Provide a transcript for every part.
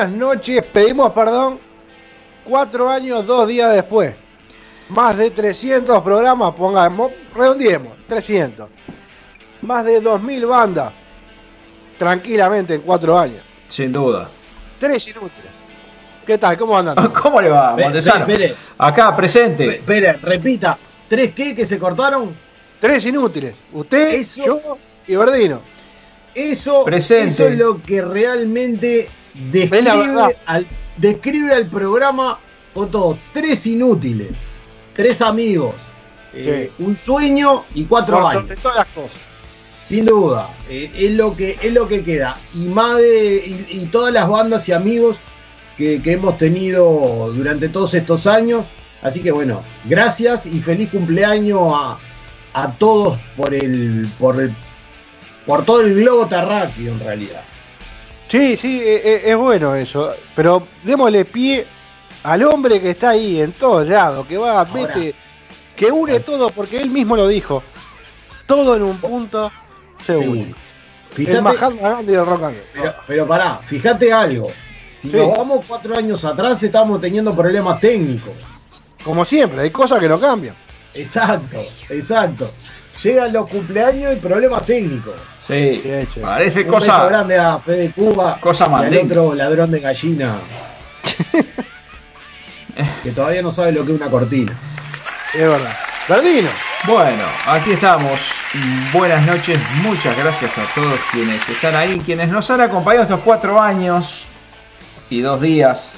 Buenas noches, pedimos perdón. Cuatro años, dos días después. Más de 300 programas, pongamos, redondeemos, 300. Más de 2000 bandas. Tranquilamente en cuatro años. Sin duda. Tres inútiles. ¿Qué tal? ¿Cómo andan? ¿Cómo le va, Montesano? Acá, presente. Espera, repita. ¿Tres qué que se cortaron? Tres inútiles. Usted, Eso- yo y Verdino. Eso, eso es lo que realmente Es la verdad. describe al, describe al programa todos. Tres inútiles, tres amigos, eh, un sueño y cuatro Por años. sobre todas las cosas. Sin duda, eh, es lo que es lo que queda. Y más de y, y todas las bandas y amigos que, que hemos tenido durante todos estos años. Así que bueno, gracias y feliz cumpleaños a, a todos por el por el por todo el globo terráqueo en realidad. Sí, sí, e- e- es, bueno eso. Pero démosle pie al hombre que está ahí en todos lados, que va, Ahora. mete, que une todo, porque él mismo lo dijo. Todo en un punto se Sí. une. Fíjate- el Mahatma Gandhi del rock and roll. Pero, pero pará, fíjate algo. Si Sí. nos vamos cuatro años atrás, estamos teniendo problemas técnicos. Como siempre, hay cosas que no cambian. Exacto, exacto. Llegan los cumpleaños y problemas técnicos. Sí, parece Un beso cosa. grande a Fede Cuba. cosa y al otro ladrón de gallina. que todavía no sabe lo que es una cortina. Es verdad. Verdino, Bueno, aquí estamos. Buenas noches, muchas gracias a todos quienes están ahí, quienes nos han acompañado estos cuatro años y dos días.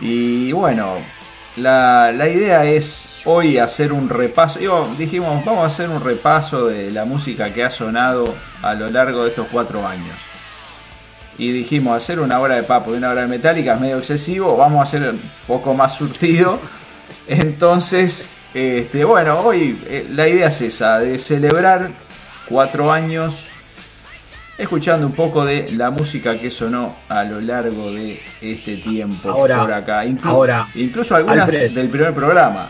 Y bueno, la, la idea es hoy hacer un repaso. Digo, dijimos, vamos a hacer un repaso de la música que ha sonado a lo largo de estos cuatro años. Y dijimos, hacer una hora de papo y una hora de metálica es medio excesivo, vamos a hacer un poco más surtido. Entonces, este, bueno, hoy eh, la idea es esa, de celebrar cuatro años escuchando un poco de la música que sonó a lo largo de este tiempo Ahora, por acá. Inclu- ahora, incluso algunas Alfred. del primer programa.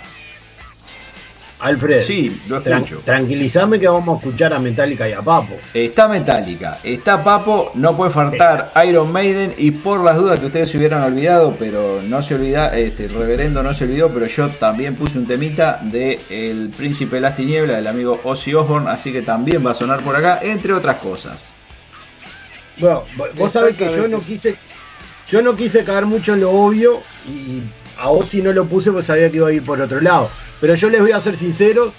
Alfred, Sí, lo tranquilizame que vamos a escuchar a Metallica y a Papo. Está Metallica, está Papo, no puede faltar Iron Maiden y por las dudas que ustedes se hubieran olvidado, pero no se olvida, este el reverendo no se olvidó, pero yo también puse un temita de El Príncipe de las Tinieblas, del amigo Ozzy Osbourne, así que también va a sonar por acá, entre otras cosas. Bueno, vo- vos sabés que yo no quise, yo no quise caer mucho en lo obvio y a Ozzy no lo puse porque sabía que iba a ir por otro lado. Pero yo les voy a ser sincero,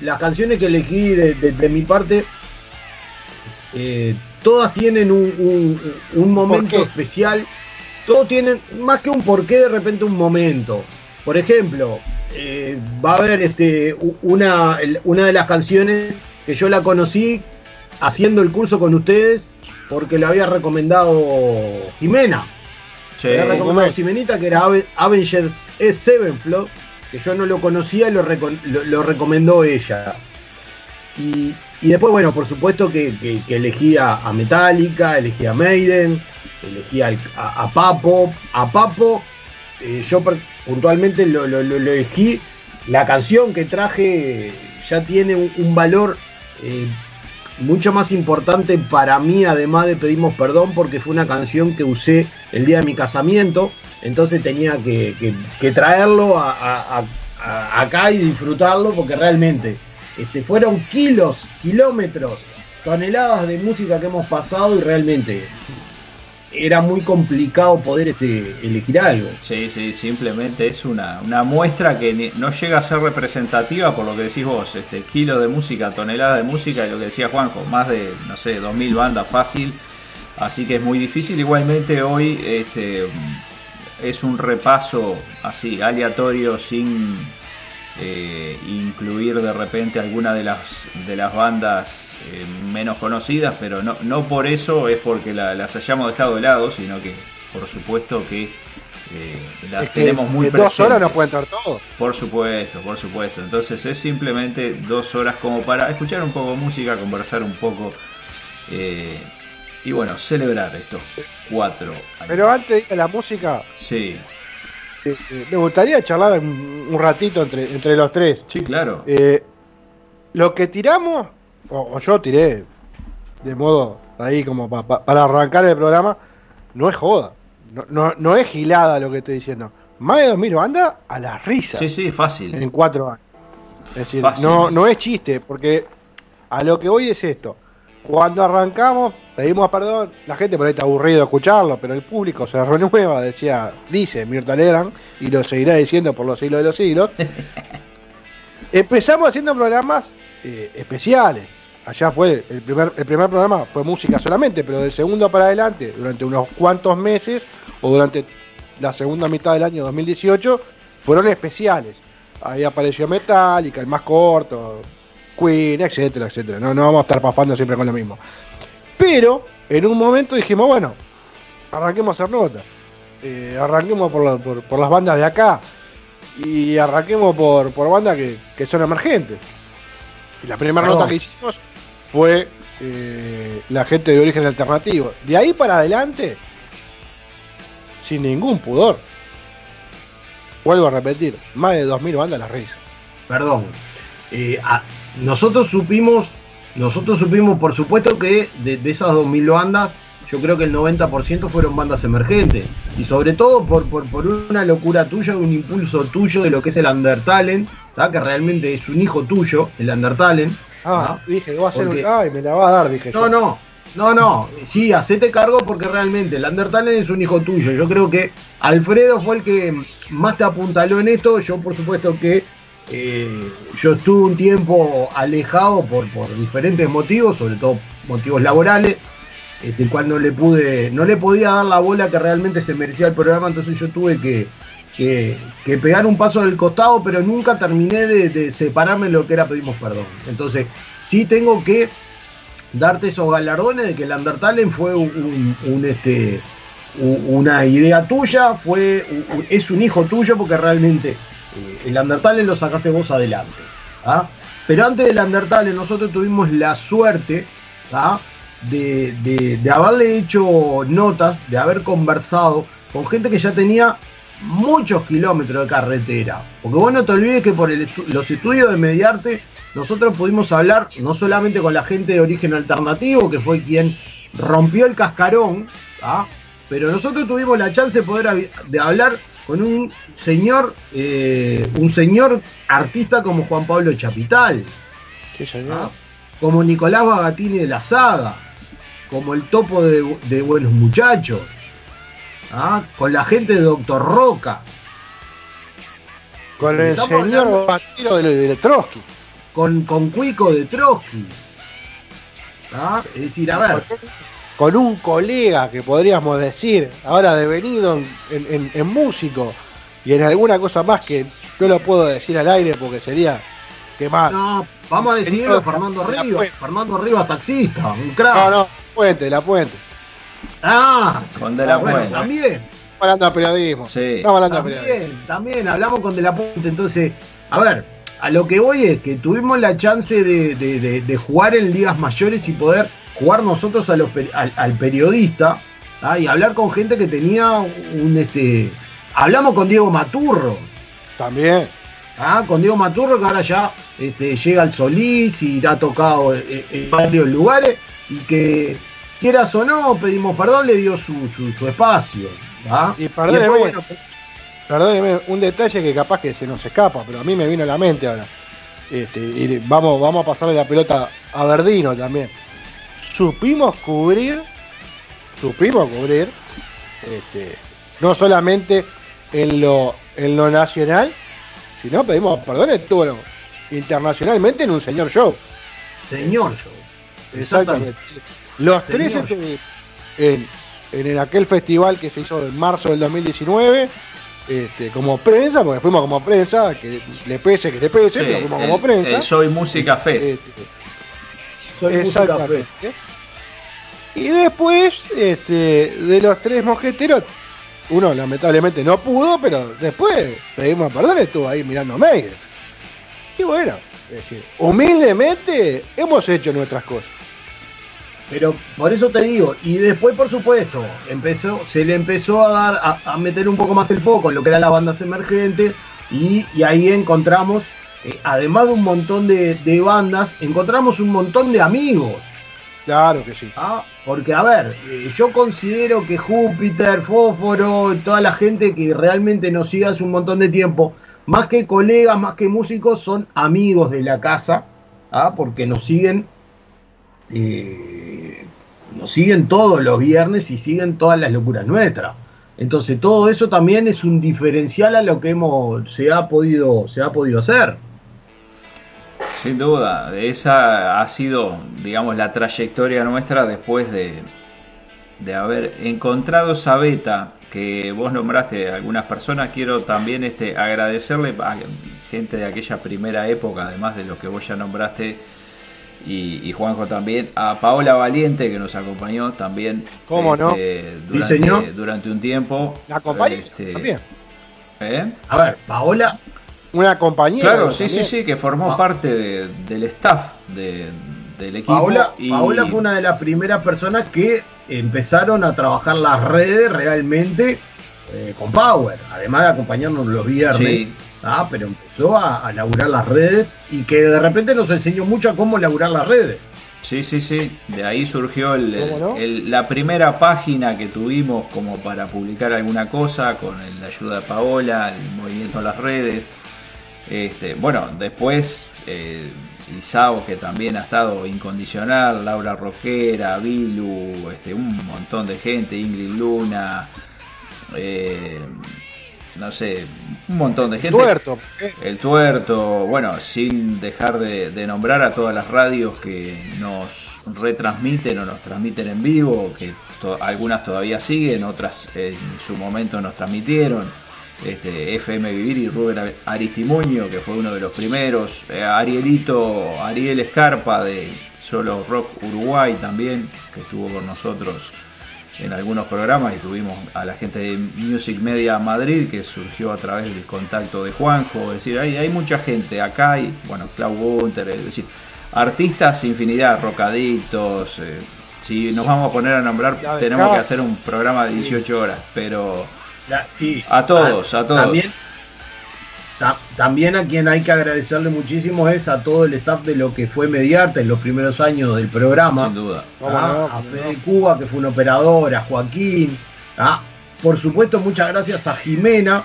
las canciones que elegí de, de- de mi parte, eh, todas tienen un, un- un momento especial, todos tienen, más que un porqué, de repente un momento. Por ejemplo, eh, va a haber este, una, una de las canciones que yo la conocí haciendo el curso con ustedes porque lo había recomendado Jimena. Le había recomendado Jimena. Jimenita que era Ave- Avengers E Sevenfold, que yo no lo conocía lo, lo- recomendó ella. Y, y después, bueno, por supuesto que, que, que a, Metallica, elegí a Maiden, elegí al- a, Papo. A Papo, eh, yo puntualmente lo, lo- elegí. La canción que traje ya tiene un, un valor eh, mucho más importante para mí, además de Pedimos Perdón, porque fue una canción que usé el día de mi casamiento, entonces tenía que, traerlo acá y disfrutarlo porque realmente este, fueron kilos, kilómetros, toneladas de música que hemos pasado y realmente era muy complicado poder este, elegir algo. Sí, sí, simplemente es una, una muestra que no llega a ser representativa por lo que decís vos, este kilo de música, tonelada de música, y lo que decía Juanjo, más de, no sé, 2.000 bandas fácil, así que es muy difícil. Igualmente hoy este, es un repaso así, aleatorio, sin eh, incluir de repente alguna de las, de las bandas eh, menos conocidas, pero no, no por eso es porque la- las hayamos dejado de lado, sino que por supuesto que eh, las Es que tenemos muy en dos horas no presentes. puede entrar todo. Por supuesto, por supuesto. Entonces es simplemente dos horas como para escuchar un poco de música, conversar un poco eh, y bueno, celebrar estos cuatro años. Pero antes de ir a la música, Sí, eh, me gustaría charlar un, un ratito entre, entre los tres. sí, claro. Lo que tiramos, o, o yo tiré, de modo ahí como pa- pa- para arrancar el programa, no es joda. No, no, no es gilada lo que estoy diciendo. Más de 2000 bandas a la risa Sí, sí, fácil. en cuatro años. Es decir, Fácil. no, no es chiste, porque a lo que voy es esto. Cuando arrancamos, pedimos perdón, la gente por ahí está aburrido de escucharlo, pero el público se renueva, decía, dice Mirta Legrand, y lo seguirá diciendo por los siglos de los siglos. Empezamos haciendo programas eh, especiales. Allá fue, el primer, el primer programa fue música solamente, pero del segundo para adelante, durante unos cuantos meses, o durante la segunda mitad del año 2018, fueron especiales. Ahí apareció Metallica, el más corto, Queen, etcétera, etcétera. No, vamos a estar papando siempre con lo mismo. Pero en un momento dijimos, bueno, arranquemos a hacer nota. Eh, arranquemos por, la- por- por las bandas de acá. Y arranquemos por, por bandas que, que son emergentes. Y la primera Perdón. nota que hicimos fue eh, la gente de origen alternativo. De ahí para adelante, sin ningún pudor. Vuelvo a repetir, más de 2.000 bandas las risas. Perdón. Eh, a- nosotros supimos, nosotros supimos, por supuesto que de, de esas 2.000 bandas, yo creo que el 90% fueron bandas emergentes. Y sobre todo por, por, por una locura tuya, un impulso tuyo de lo que es el Undertalent, que realmente es un hijo tuyo, el Undertalent. Ah, dije, va a ser un... Porque- Ay, me la va a dar, dije. No, yo. no, no, no. Sí, hacete cargo porque realmente el Undertale es un hijo tuyo. Yo creo que Alfredo fue el que más te apuntaló en esto. Yo, por supuesto, que eh, yo estuve un tiempo alejado por, por diferentes motivos, sobre todo motivos laborales, este, cuando le pude, no le podía dar la bola que realmente se merecía el programa, entonces yo tuve que, que, que pegar un paso del costado, pero nunca terminé de, separarme de lo que era pedimos perdón. Entonces, sí tengo que darte esos galardones de que el Undertale fue un, este una idea tuya, fue es un hijo tuyo porque realmente eh, el Undertale lo sacaste vos adelante. ¿ah? Pero antes del Undertale nosotros tuvimos la suerte ¿ah? De, de- de haberle hecho notas, de haber conversado con gente que ya tenía muchos kilómetros de carretera. Porque vos no te olvides que por el estu- los estudios de Mediarte nosotros pudimos hablar no solamente con la gente de origen alternativo, que fue quien rompió el cascarón, ¿ah? pero nosotros tuvimos la chance de poder de hablar con un señor, eh, un señor artista como Juan Pablo Chapital, Sí. ¿ah? como Nicolás Bagatini de la saga, como el topo de, de Buenos Muchachos, ¿ah? con la gente de Doctor Roca, Con el Estamos señor Batiro de, de Trotsky. con, con Cuico de Trotsky. ¿ah? Es decir, a ver, Con un colega que podríamos decir, ahora devenido en, en- músico y en alguna cosa más que no lo puedo decir al aire porque sería quemar. No, vamos a decirlo Fernando Rivas. Fernando Rivas taxista, un crack. no, Puente, la Puente. Ah, Con De La bueno, Puente. también. Estamos hablando de periodismo. Sí. Estamos hablando de periodismo. También, también, hablamos con De La Puente. Entonces, a ver, a lo que voy es que tuvimos la chance de, de- de- de jugar en ligas mayores y poder jugar nosotros a los al, al periodista ¿ah? y hablar con gente que tenía un. este Hablamos con Diego Maturro, También. ¿Ah? con Diego Maturro que ahora ya este, llega al Solís y ha tocado en, en varios lugares y que quieras o no, pedimos perdón, le dio su, su- su espacio. ¿ah? Y perdóneme. después, bueno, perdóneme, un detalle que capaz que se nos escapa, pero a mí me vino a la mente ahora. Este, y vamos, vamos a pasarle la pelota a Verdino también. Supimos cubrir, supimos cubrir, este, no solamente en lo, en lo nacional, sino pedimos perdón, estuvo internacionalmente en un señor show. Señor show. Exactamente. Los tres en, en aquel festival que se hizo en marzo del 2019 este, como prensa, porque fuimos como prensa, que le pese, que le pese, pero fuimos como prensa. Soy Música Fest. Este, soy Música Fest. Y después, este, de los tres mosqueteros, uno lamentablemente no pudo, pero después pedimos perdón, estuvo ahí mirando mail. Y bueno, humildemente hemos hecho nuestras cosas. Pero por eso te digo, y después por supuesto, empezó, se le empezó a dar, a, meter un poco más el foco en lo que eran las bandas emergentes, y, ahí encontramos, eh, además de un montón de, bandas, encontramos un montón de amigos. Claro que sí. Ah, porque a ver, eh, yo considero que Júpiter, Fósforo, toda la gente que realmente nos sigue hace un montón de tiempo, más que colegas, más que músicos, son amigos de la casa, ¿ah? porque nos siguen eh, nos siguen todos los viernes y siguen todas las locuras nuestras. Entonces todo eso también es un diferencial a lo que hemos se ha podido se ha podido hacer. Sin duda, esa ha sido, digamos, la trayectoria nuestra después de, de haber encontrado esa beta que vos nombraste a algunas personas. Quiero también este, agradecerle a gente de aquella primera época, además de lo que vos ya nombraste, y, Juanjo también, a Paola Valiente que nos acompañó también ¿Cómo no? Este, durante, durante, un tiempo. ¿La acompañó? Este, también. ¿Eh? A ver, Paola. Una compañía. Claro, sí, sí, sí, que formó ah. parte del staff del equipo. Paola, Paola fue una de las primeras personas que empezaron a trabajar las redes realmente eh, con Power, además de acompañarnos los viernes. Ah, pero empezó a, a, laburar las redes y que de repente nos enseñó mucho a cómo laburar las redes. Sí, sí, sí. De ahí surgió la primera página que tuvimos como para publicar alguna cosa con la ayuda de Paola, el movimiento de las redes. Este, bueno, después eh, Isao, que también ha estado incondicional, Laura Roquera, Vilu, este, un montón de gente, Ingrid Luna, eh, no sé, un montón de gente. Tuerto. El tuerto, bueno, sin dejar de, nombrar a todas las radios que nos retransmiten o nos transmiten en vivo, que algunas todavía siguen, otras en su momento nos transmitieron. Este, FM Vivir y Rubén Aristimuño, que fue uno de los primeros, eh, Arielito, Ariel Escarpa de Solo Rock Uruguay también, que estuvo con nosotros en algunos programas y tuvimos a la gente de Music Media Madrid que surgió a través del contacto de Juanjo, es decir, hay, hay mucha gente acá y bueno, Clau Gunter, es decir, artistas infinidad, rocaditos, eh, si nos vamos a poner a nombrar tenemos que hacer un programa de 18 horas, pero a todos, a todos. También a quien hay que agradecerle muchísimo es a todo el staff de lo que fue Mediarte en los primeros años del programa. Sin duda. a Fede Cuba, que fue un operador, a Joaquín. Por supuesto, muchas gracias a Jimena,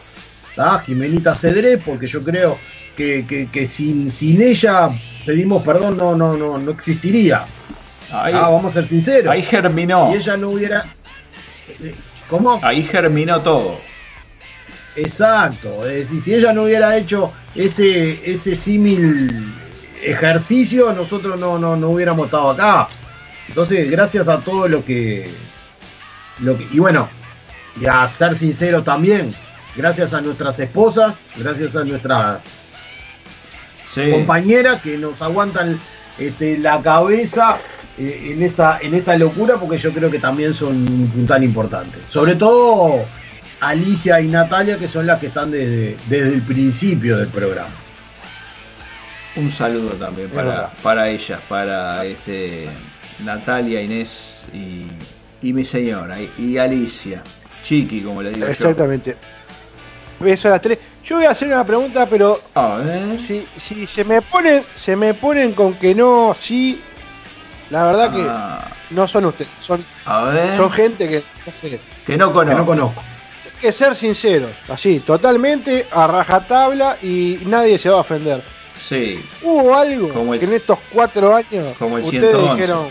a Jimenita Cedré, porque yo creo que, sin, sin ella, pedimos perdón, no, no, no, no existiría. vamos a ser sinceros. Ahí germinó. Y ella no hubiera. ¿Cómo? Ahí germinó todo. Exacto, es decir, si ella no hubiera hecho ese, ese símil ejercicio, nosotros no, no, no hubiéramos estado acá. Entonces, gracias a todo lo que, lo que. Y bueno, y a ser sincero también, gracias a nuestras esposas, gracias a nuestras compañeras que nos aguantan este, la cabeza en, esta, en esta locura, porque yo creo que también son un tan importante. Sobre todo Alicia y Natalia, que son las que están desde, el principio del programa. Un saludo también para, para ellas, para este, Natalia, Inés y, mi señora, y, Alicia, Chiqui, como le digo Exactamente. Beso a las tres. Yo voy a hacer una pregunta, pero si, si se me ponen, se me ponen con que no, sí, la verdad que ah. no son ustedes, son, son gente que Que no conozco. Que no conozco. que ser sinceros, así, totalmente a rajatabla y nadie se va a ofender. Sí, ¿Hubo algo Como el- que en estos cuatro años como el ustedes 111. dijeron?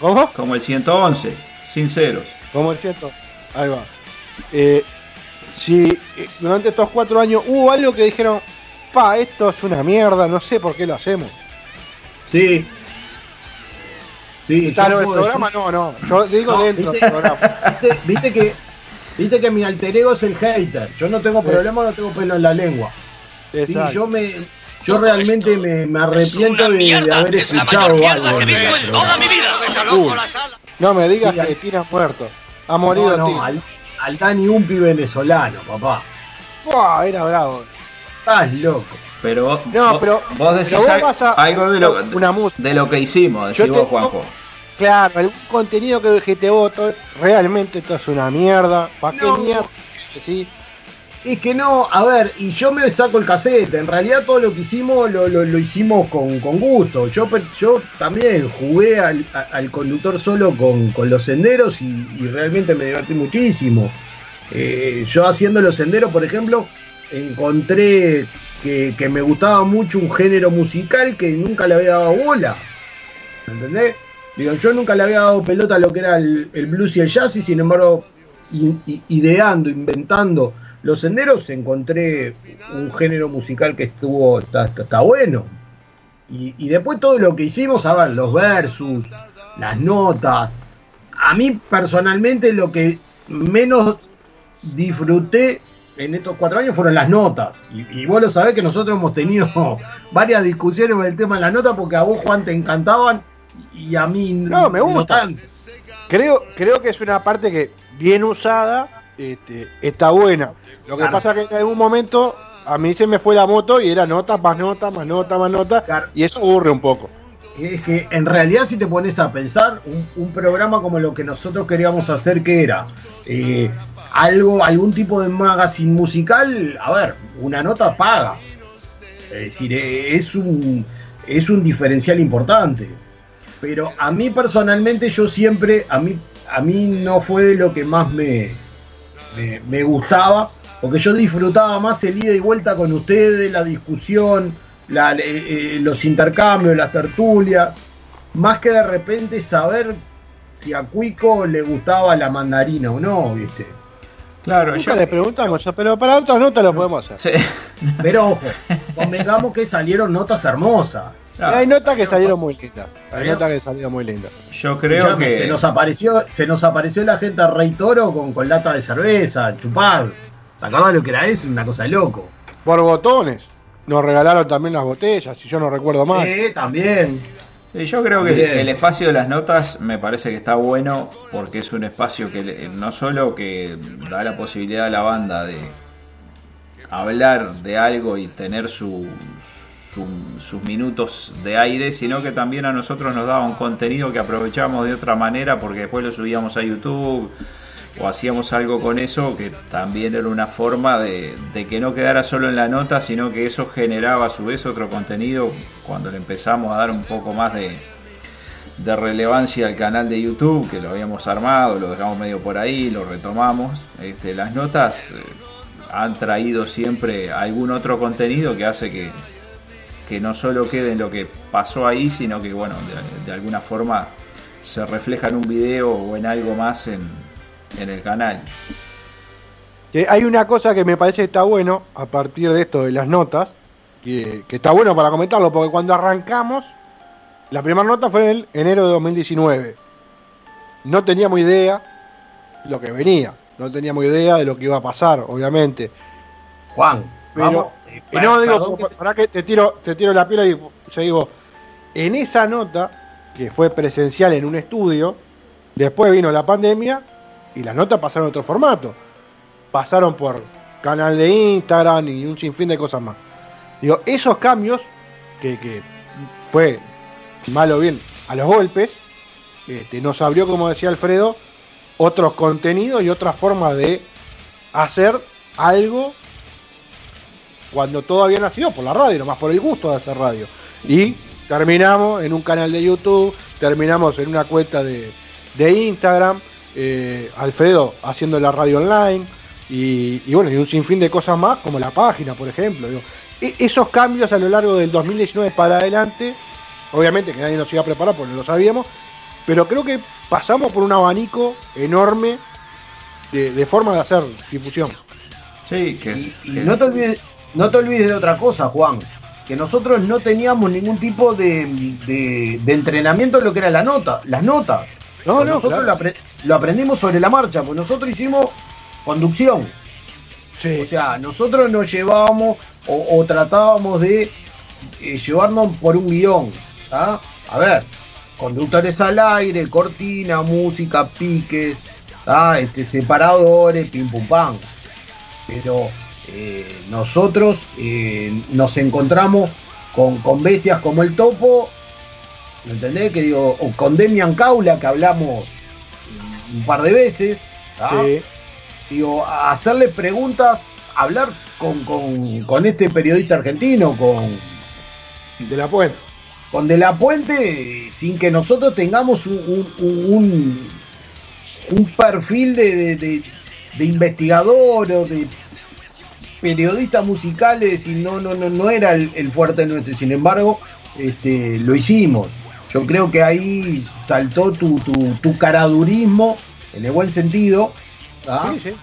¿Cómo? como el 111, sinceros. Como el cierto. Ahí va. Eh, si eh, durante estos cuatro años hubo algo que dijeron, pa, esto es una mierda, no sé por qué lo hacemos. Sí. Sí, Claro, yo el programa decir- no, no. Yo digo No, dentro ¿viste? del programa. ¿Viste, viste que viste que mi alter ego es el hater. Yo no tengo Sí. problema, no tengo pelo en la lengua. Sí, yo me yo realmente me, me arrepiento de, de haber escuchado algo. en el programa. Uy, no me digas Sí, que tiran muertos. Ha morido No, no, al, al Dani Umpi venezolano, papá. Buah, era bravo. Estás loco. Pero vos, No, vos- pero- vos decís pero vos al- vas a- algo de lo, una música. de lo que hicimos, Yo decís vos, tengo- Juanjo. Claro, algún contenido que, que te voto, realmente esto es una mierda. ¿Para No. qué mierda? Sí. Es que no, a ver, y yo me saco el cassette. En realidad todo lo que hicimos lo, lo- lo hicimos con, con gusto. Yo, yo también jugué al, a- al conductor solo con, con los senderos y, y realmente me divertí muchísimo. Eh, yo haciendo los senderos, por ejemplo, encontré que, me gustaba mucho un género musical que nunca le había dado bola. ¿Entendés? Digo, yo nunca le había dado pelota a lo que era el, blues y el jazz y sin embargo, ideando, inventando los senderos, encontré un género musical que estuvo, está, está- bueno. Y, y después todo lo que hicimos, a ver, los versus, las notas. A mí personalmente lo que menos disfruté en estos cuatro años fueron las notas. Y, y vos lo sabés que nosotros hemos tenido varias discusiones con el tema de las notas porque a vos, Juan, te encantaban y a mí No, me gusta. tanto. Creo, creo que es una parte que, bien usada, este, está buena. Lo que Claro. pasa es que en algún momento a mí se me fue la moto y era nota, más nota, más nota, más nota. Claro. Y eso aburre un poco. Es que en realidad si te pones a pensar, un, un programa como lo que nosotros queríamos hacer, que era Eh, algo, algún tipo de magazine musical, a ver, una nota paga. Es decir, eh, es un, es un diferencial importante. Pero a mí personalmente yo siempre, a mí, a mí no fue lo que más me, me, gustaba, porque yo disfrutaba más el ida y vuelta con ustedes, la discusión, eh, eh, los intercambios, las tertulias, más que de repente saber si a Cuico le gustaba la mandarina o no, ¿viste? Claro, Nunca yo. le preguntamos, pero para otras notas lo podemos hacer. Sí. Pero ojo, convengamos que salieron notas hermosas. Claro, Hay notas que salieron muy lindas. Hay notas que salieron muy lindas. yo creo Escuchame, que. se nos apareció, se nos apareció la gente a Rey Toro con, con lata de cerveza, chupar. ¿Te acordás lo que era eso? Una cosa de loco. Por botones. Nos regalaron también las botellas, si yo no recuerdo mal. Sí, también. Yo creo que Bien. el espacio de las notas me parece que está bueno porque es un espacio que no solo que da la posibilidad a la banda de hablar de algo y tener su, su- sus minutos de aire, sino que también a nosotros nos daba un contenido que aprovechamos de otra manera porque después lo subíamos a YouTube o hacíamos algo con eso que también era una forma de, que no quedara solo en la nota, sino que eso generaba a su vez otro contenido cuando le empezamos a dar un poco más de, de relevancia al canal de YouTube, que lo habíamos armado, lo dejamos medio por ahí, lo retomamos. Este, las notas eh, han traído siempre algún otro contenido que hace que, que no solo quede en lo que pasó ahí, sino que bueno, de, de alguna forma se refleja en un video o en algo más en, en el canal. Que hay una cosa que me parece que está bueno a partir de esto de las notas, que, que está bueno para comentarlo, porque cuando arrancamos, la primera nota fue en el enero de 2019. No teníamos idea de lo que venía, no teníamos idea de lo que iba a pasar, obviamente. Juan, Pero, vamos. eh, y no digo, que- para que te tiro, te tiro la pila y yo digo, en esa nota, que fue presencial en un estudio, después vino la pandemia y las notas pasaron a otro formato. Pasaron por canal de Instagram y un sinfín de cosas más. Digo, esos cambios, que, que fue mal o bien a los golpes, este, nos abrió, como decía Alfredo, otros contenidos y otras formas de hacer algo cuando todo había nacido por la radio, nomás por el gusto de hacer radio. Y terminamos en un canal de YouTube, terminamos en una cuenta de, de Instagram, eh, Alfredo haciendo la radio online y, y bueno, y un sinfín de cosas más, como la página, por ejemplo. digo. E- esos cambios a lo largo del 2019 para adelante, obviamente que nadie nos iba a preparar porque no lo sabíamos, pero creo que pasamos por un abanico enorme de, de forma de hacer difusión. Sí, que, Y, y que- no, te olvides, no te olvides de otra cosa, Juan. Que nosotros no teníamos ningún tipo de, de- de entrenamiento en lo que era la nota, las notas. No, no, nosotros claro. lo, apre- lo aprendimos sobre la marcha, pues nosotros hicimos conducción. Sí. O sea, nosotros nos llevábamos o, o tratábamos de eh, llevarnos por un guion. ¿tá? A ver, conductores al aire, cortina, música, piques, ¿tá? este, separadores, pim pum pam. Pero eh, nosotros eh, nos encontramos con, con bestias como el topo, ¿me entendés? Que digo, o con Demian Caula, que hablamos un par de veces. sí. digo, hacerle preguntas, hablar con, con- con este periodista argentino, con, de la puente. con De La Puente, sin que nosotros tengamos un, un- un- un perfil de, de- de- de investigador o de periodista musicales y no, no, no, no era el, el fuerte nuestro. Sin embargo, este, lo hicimos. Yo creo que ahí saltó tu, tu, tu caradurismo, en el buen sentido, ¿ah? Sí, sí.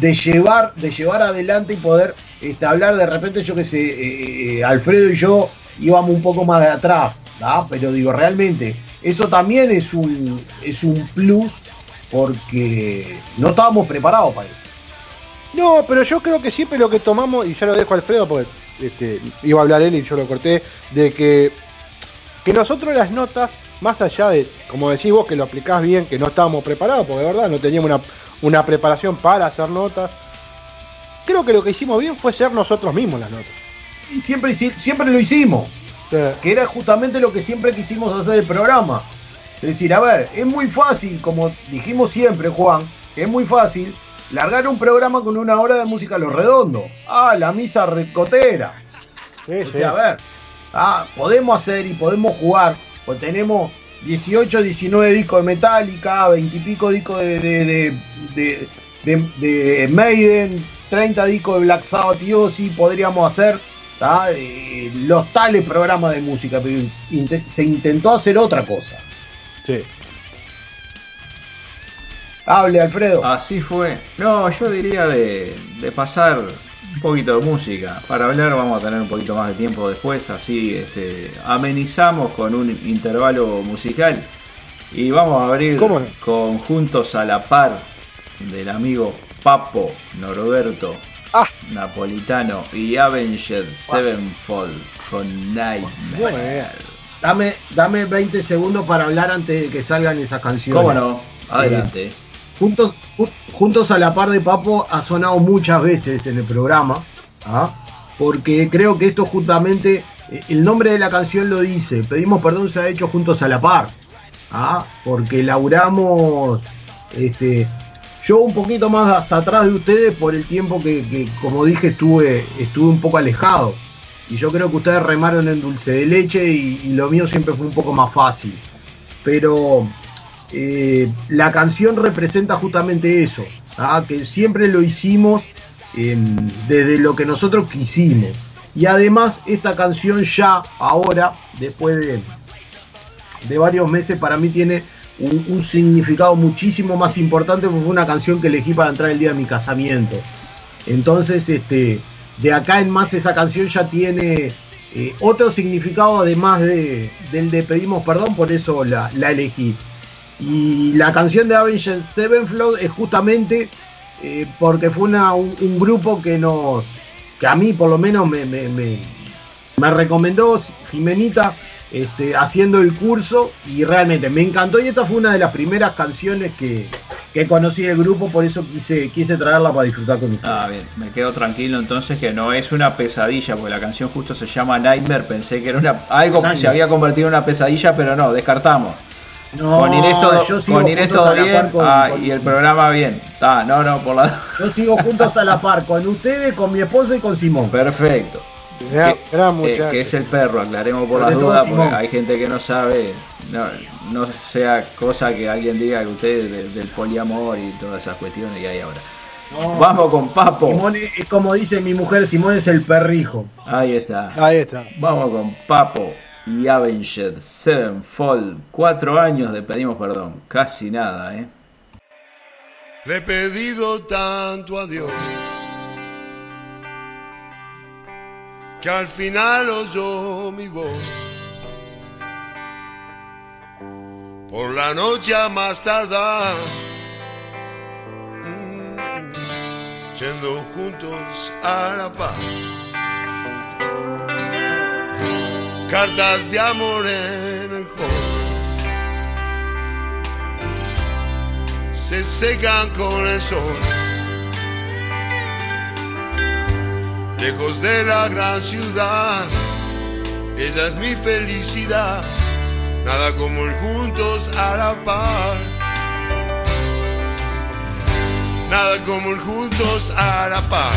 de llevar de llevar adelante y poder este, hablar de repente yo que sé eh, eh, Alfredo y yo íbamos un poco más de atrás ¿tá? pero digo realmente eso también es un es un plus porque no estábamos preparados para eso No, pero yo creo que siempre lo que tomamos, y ya lo dejo a Alfredo porque este, iba a hablar él y yo lo corté, de que, que nosotros las notas, más allá de, como decís vos, que lo aplicás bien, que no estábamos preparados, porque de verdad no teníamos una, una preparación para hacer notas, creo que lo que hicimos bien fue ser nosotros mismos las notas. y siempre siempre lo hicimos que era justamente lo que siempre quisimos hacer el programa. Es decir, a ver, es muy fácil, como dijimos siempre, Juan, es muy fácil largar un programa con una hora de música a lo redondo. Ah, la misa recotera. sí, O sí. sea, a ver, ah, podemos hacer y podemos jugar, pues tenemos 18, 19 discos de Metallica, 20 y pico discos de, de, de, de- de- de Maiden, 30 discos de Black Sabbath y Ozzy, podríamos hacer. Eh, los tales programas de música, pero se intentó hacer otra cosa. Sí. Hable, Alfredo. Así fue. No, yo diría de, de pasar un poquito de música. Para hablar vamos a tener un poquito más de tiempo después, así este, amenizamos con un intervalo musical. Y vamos a abrir ¿Cómo no? con Juntos a la Par del amigo Papo Norberto Ah. Napolitano y Avenged Sevenfold con Nightmare. Dame, dame 20 segundos para hablar antes de que salgan esas canciones. ¿Cómo no? Adelante. Juntos, ju- juntos a la par de Papo ha sonado muchas veces en el programa, ¿ah? porque creo que esto justamente, eh, el nombre de la canción lo dice, pedimos perdón se ha hecho juntos a la par, ¿ah? porque laburamos, este, yo un poquito más atrás de ustedes por el tiempo que, que, como dije, estuve, estuve un poco alejado. Y yo creo que ustedes remaron en dulce de leche y, y lo mío siempre fue un poco más fácil. Pero eh, la canción representa justamente eso, ¿ah? que siempre lo hicimos em, desde lo que nosotros quisimos. Y además esta canción ya ahora, después de, de varios meses, para mí tiene un, significado muchísimo más importante porque fue una canción que elegí para entrar el día de mi casamiento. Entonces, este, de acá en más esa canción ya tiene eh, otro significado además de, del de pedimos perdón, por eso la, la elegí. Y la canción de Avenged Sevenfold es justamente eh, porque fue una- un, un grupo que nos, que a mí por lo menos me, me, me- me recomendó Jimenita este, haciendo el curso y realmente me encantó y esta fue una de las primeras canciones que, que conocí del grupo, por eso quise, quise traerla para disfrutar con ustedes. Ah, bien, me quedo tranquilo entonces que no es una pesadilla, porque la canción justo se llama Nightmare, pensé que era una algo que se había convertido en una pesadilla, pero no, descartamos. No, con Inés todo, yo sigo con bien con- ah, con- y el programa bien. Ah, no, no, por la... Yo sigo juntos a la par con ustedes, con mi esposa y con Simón. Perfecto. Que, gran eh, que es el perro, aclaremos por Sobre las dudas, porque Simón. hay gente que no sabe, no, no sea cosa que alguien diga que ustedes de- del poliamor y todas esas cuestiones que hay ahora. No, Vamos con Papo. Simón es, es como dice mi mujer, Simón es el perrijo. Ahí está. Ahí está. Vamos con Papo y Avenged Sevenfold. Cuatro años de pedimos perdón. Casi nada, ¿eh? Le he pedido tanto a Dios que al final oyó mi voz. Por la noche a más tardar, mm, yendo juntos a la paz. Cartas de amor en el hall. se secan con el sol. Lejos de la gran ciudad, ella es mi felicidad. Nada como el juntos a la par. Nada como el juntos a la par.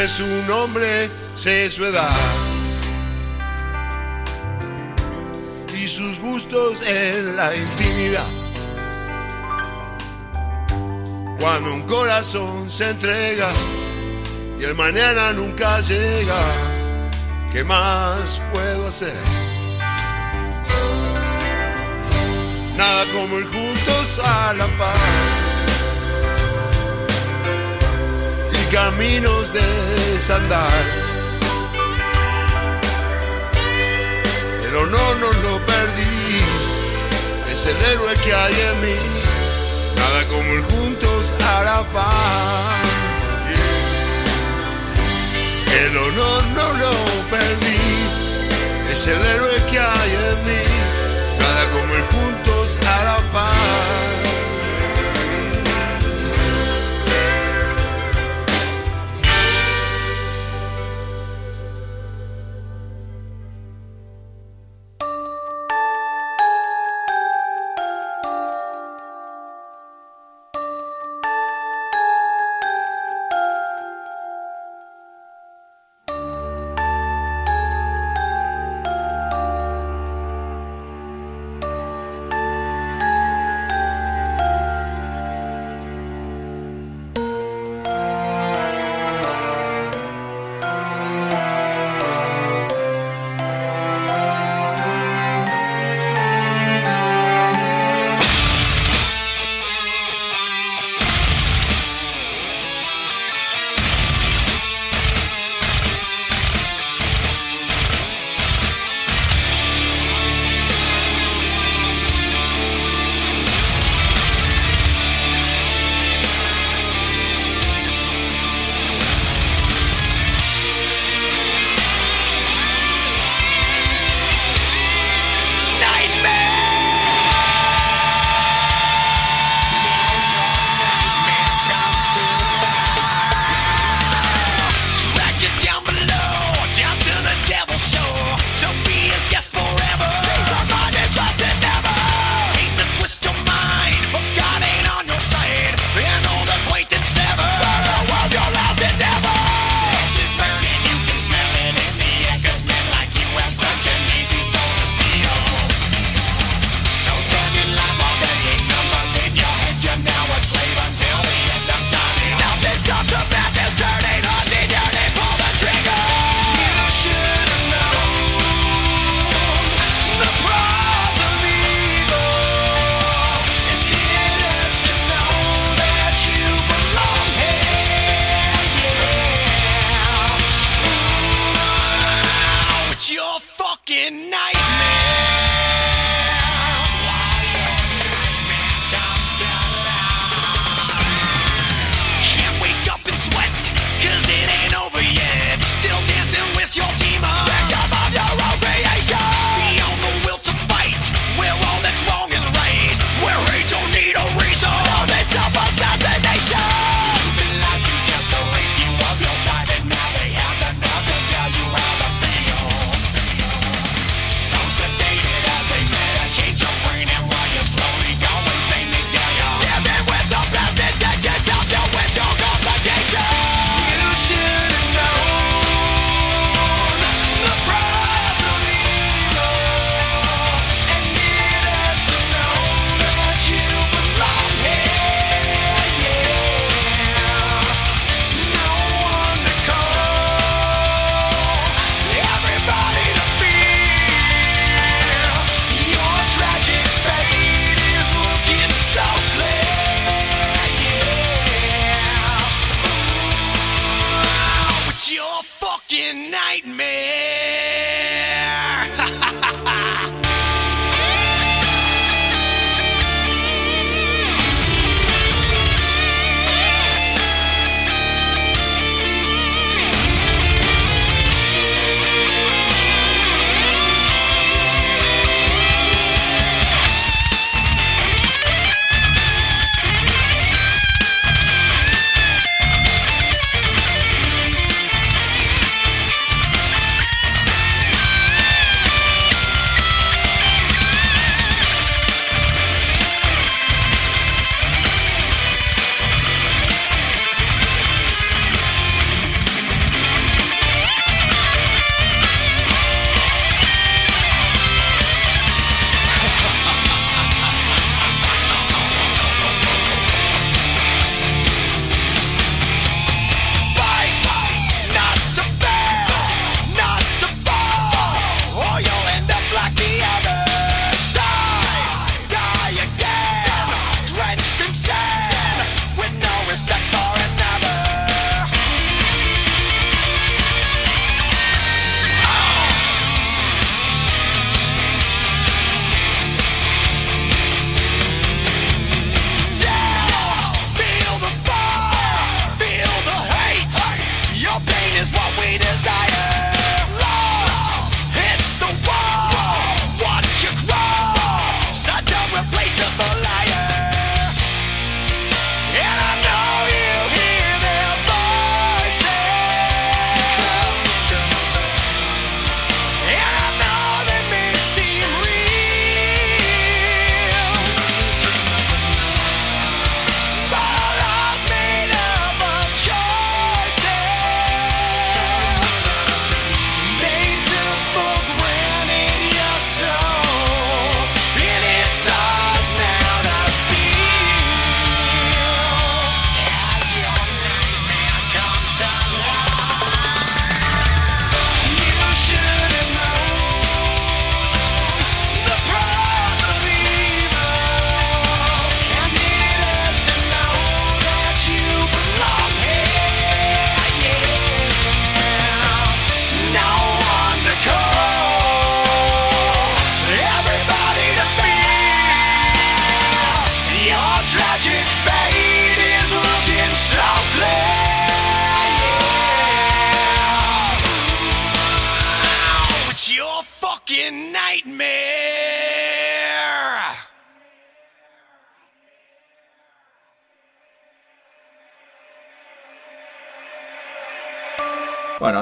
Sé su nombre, sé su edad y sus gustos en la intimidad. Cuando un corazón se entrega y el mañana nunca llega, ¿qué más puedo hacer? Nada como ir juntos a la paz. Caminos de desandar. Pero no, no lo perdí, es el héroe que hay en mí, nada como ir juntos la paz. El honor no lo perdí, es el héroe que hay en mí, nada como ir juntos la paz.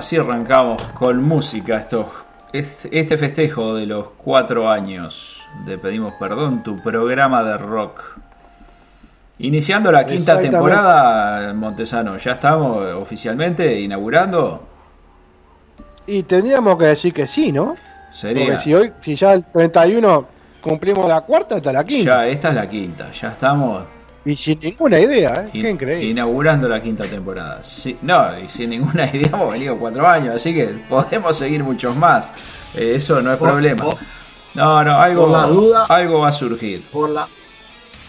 Así arrancamos con música estos, este, este festejo de los cuatro años de Pedimos Perdón, tu programa de rock. Iniciando la quinta temporada, Montesano, ¿ya estamos oficialmente inaugurando? Y tendríamos que decir que sí, ¿no? Sería. Porque si hoy, si ya el 31 cumplimos la cuarta, está la quinta. Ya, esta es la quinta, ya estamos Y sin ninguna idea, ¿eh? in- Qué increíble. inaugurando la quinta temporada. Sí, no, y sin ninguna idea hemos venido cuatro años, así que podemos seguir muchos más. Eh, eso no es Por- problema. por- No, no, algo, por la duda- algo va a surgir. por la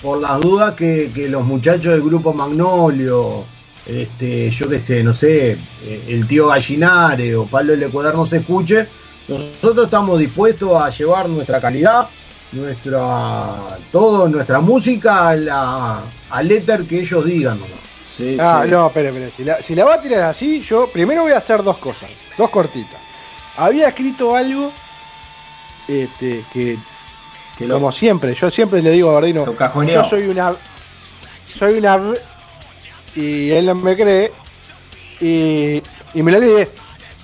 por las dudas que, que los muchachos del grupo Magnolio, este, yo qué sé, no sé, eh, el tío Gallinare o Pablo El Cuaderno se escuche, nosotros estamos dispuestos a llevar nuestra calidad, nuestra todo, nuestra música a la, al éter que ellos digan nomás. Sí, Ah, sí. no, espere, espere. Si la, si la va a tirar así, yo primero voy a hacer dos cosas, dos cortitas. Había escrito algo este, que, Que lo- como siempre, yo siempre le digo a yo soy una. Soy una. v- Y él no me cree. Y, y me lo olvidé.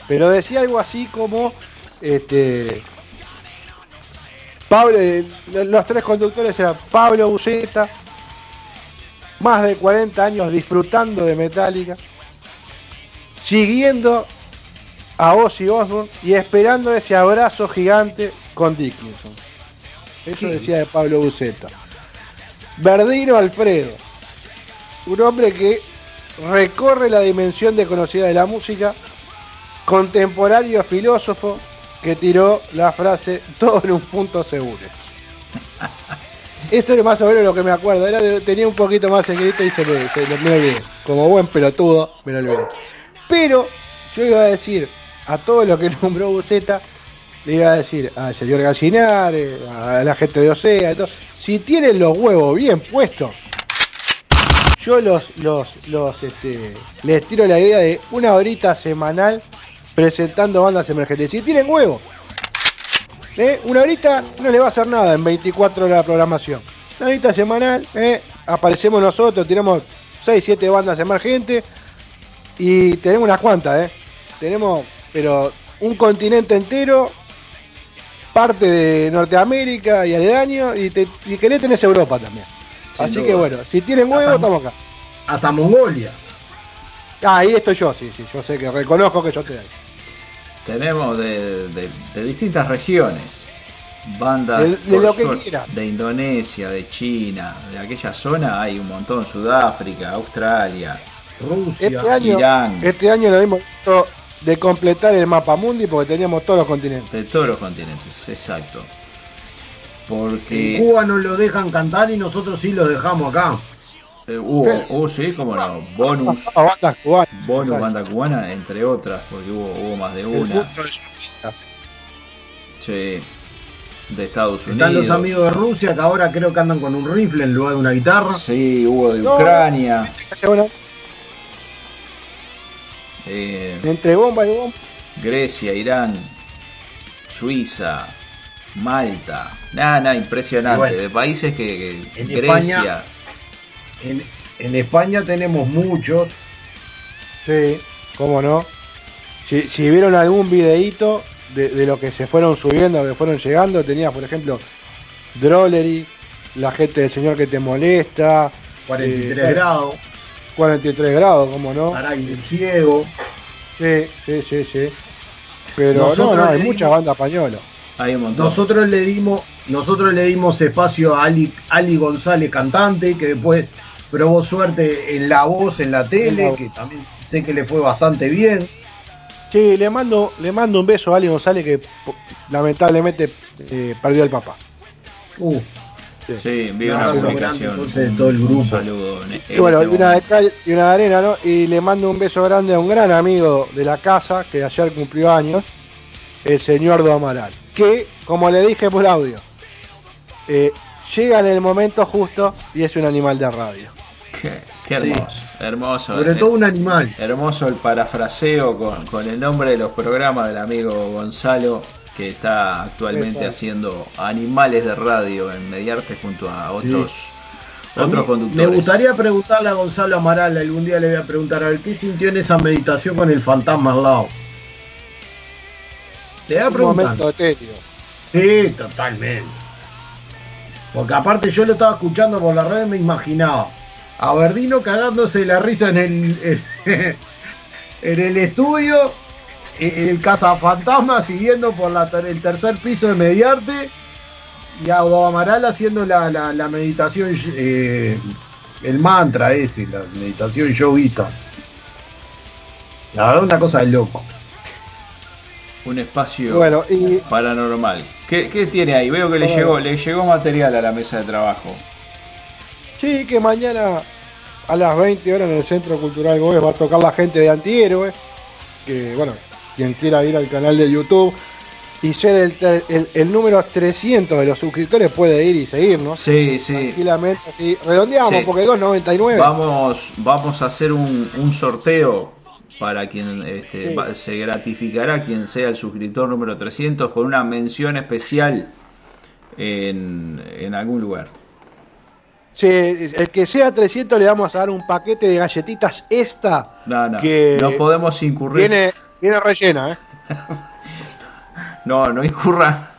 Pero decía algo así como. Este. Pablo, eh, los tres conductores eran Pablo Buceta, más de 40 años disfrutando de Metallica, siguiendo a Ozzy Osbourne y esperando ese abrazo gigante con Dickinson. Eso decía de Pablo Buceta. Verdino Alfredo, un hombre que recorre la dimensión desconocida de la música, contemporáneo filósofo que tiró la frase todo en un punto seguro. Esto es más o menos lo que me acuerdo. Era tenía un poquito más escrito y se me, se me- olvidé. Como buen pelotudo, me lo olvidé. Pero yo iba a decir a todo lo que nombró Buceta, le iba a decir al señor Gallinare, a la gente de Osea, si tienen los huevos bien puestos, yo los, los, los, este, les tiro la idea de una horita semanal presentando bandas emergentes. Si tienen huevos, ¿eh? una horita no le va a hacer nada en 24 horas de programación. Una horita semanal, ¿eh? aparecemos nosotros, tiramos 6, 7 bandas emergentes y tenemos unas cuantas, ¿eh? Tenemos, pero un continente entero, parte de Norteamérica y aledaño, y, te, y que le tenés Europa también. Sin Así duda. que bueno, si tienen huevos, Ajá. estamos acá. Hasta Mongolia. Ah, ahí estoy yo, sí, sí, yo sé que reconozco que yo estoy ahí. Tenemos de, de- de distintas regiones. Bandas De- de por lo que suerte, quiera. de Indonesia, de China, de aquella zona hay un montón, Sudáfrica, Australia. Rusia. Este año, Irán. este año lo dimos esto de completar el mapa mundi porque teníamos todos los continentes. De todos los continentes, exacto. En Porque Cuba no lo dejan cantar y nosotros sí lo dejamos acá. Eh, hubo, hubo, sí, como no, bonus, bandas cubanas. bonus banda cubana, entre otras, porque hubo, hubo más de una. Sí, de Estados Unidos. Están los amigos de Rusia que ahora creo que andan con un rifle en lugar de una guitarra. Sí, hubo de No. Ucrania. Eh, entre bomba y bomba. Grecia, Irán, Suiza, Malta. Nada, nada, impresionante. Bueno, de países que, que- en Grecia. España- En, en España tenemos muchos. Sí, cómo no. Si, si vieron algún videíto de, de lo que se fueron subiendo, que fueron llegando, tenía por ejemplo Drollery, la gente del señor que te molesta, 43 Eh, grados. 43 grados, cómo no. Aray el ciego. Sí, sí, sí, sí. Pero Nosotros no, no, hay muchas bandas españolas. Hay un montón. Nosotros le dimos, nosotros le dimos espacio a Ali, Ali González, cantante, que después probó suerte en la voz, en la tele, que también sé que le fue bastante bien. Sí, le mando, le mando un beso a Ali González que lamentablemente eh, perdió el papá. Uh, Sí, vi Un una entonces, de todo el grupo. Un saludo. en- Y bueno, este y una de cal y una de arena, ¿no? Y le mando un beso grande a un gran amigo de la casa que ayer cumplió años, el señor Do Amaral. Que, como le dije por audio, eh, llega en el momento justo y es un animal de radio. Qué, qué hermoso. Hermoso. sobre todo un animal. Hermoso el parafraseo con, con el nombre de los programas del amigo Gonzalo, que está actualmente Exacto. haciendo animales de radio en Mediarte junto a otros Otros Me conductores. gustaría preguntarle a Gonzalo Amaral, algún día le voy a preguntar a ver qué sintió en esa meditación con el fantasma al lado. Le voy a Un preguntar. momento etéreo. Sí, totalmente. Porque aparte yo lo estaba escuchando por la red y me imaginaba a Verdino cagándose la risa en el, en el estudio, en el cazafantasma siguiendo por la el tercer piso de Mediarte y a Odo Amaral haciendo la, la- la meditación, eh, el mantra ese, la meditación yogita. La verdad, una cosa de loco. Un espacio Bueno, y paranormal. ¿Qué, qué tiene ahí? Veo que le Bueno. llegó, le llegó material a la mesa de trabajo. Sí, que mañana a las 20 horas en el Centro Cultural Gómez va a tocar la gente de Antihéroe. Que bueno, quien quiera ir al canal de YouTube y ser el, ter- el- el número 300 de los suscriptores puede ir y seguirnos. Sí, sí. Tranquilamente, así. Redondeamos Sí. porque 2.99. Vamos, vamos a hacer un, un sorteo para quien este, Sí. va- se gratificará quien sea el suscriptor número 300 con una mención especial en, en algún lugar. Sí, el que sea 300 le vamos a dar un paquete de galletitas esta. No, no, Que no podemos incurrir. Viene, viene rellena, ¿eh? No, no incurra,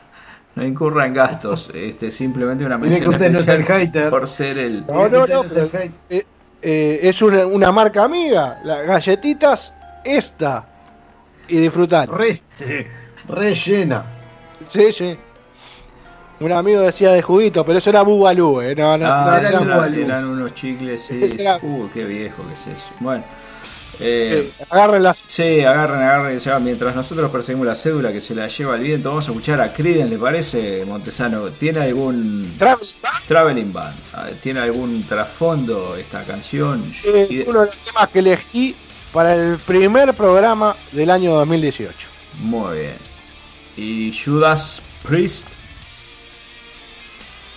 no incurra en gastos. Este, simplemente una que mención usted no es el especial hater. por ser el. No, no, no, pero, eh, eh, es una, una marca amiga. Las galletitas esta. Y disfrutar. Re, re llena. Sí, sí. Un amigo decía de juguito, pero eso era bubalú, ¿eh? No, no, Ah, no, era eran, eran unos chicles, sí. Era- Uy, qué viejo que es eso. Bueno. eh, eh, agárrenlas. Sí, agarren, agarren, se. Mientras nosotros perseguimos la cédula que se la lleva el viento, vamos a escuchar a Criden, ¿le parece, Montesano? ¿Tiene algún Travel Traveling Band? Ah, ¿Tiene algún trasfondo esta canción? es uno de los temas que elegí para el primer programa del año 2018. Muy bien. ¿Y Judas Priest?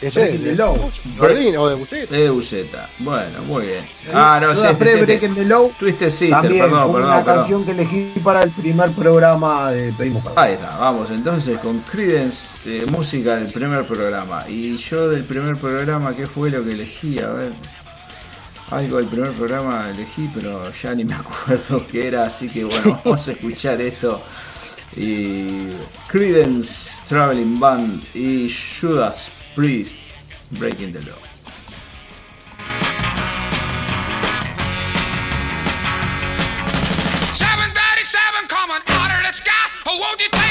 Ese Breaking the Law. Berlín o de Bucet. De Buceta. Bueno, muy bien. Ah, no, sí, Breaking the Law. Twisted Sister, También perdón, perdón, una perdón. canción que elegí para el primer programa de Pedimos. Ahí está, vamos entonces con Credence, eh, música del primer programa. Y yo del primer programa, ¿qué fue lo que elegí? A ver. Algo del primer programa elegí, pero ya ni me acuerdo qué era, así que bueno, vamos a escuchar esto. Y Credence Traveling Band y Judas Priest Breaking the Law. 737 coming out of the. Oh, won't you take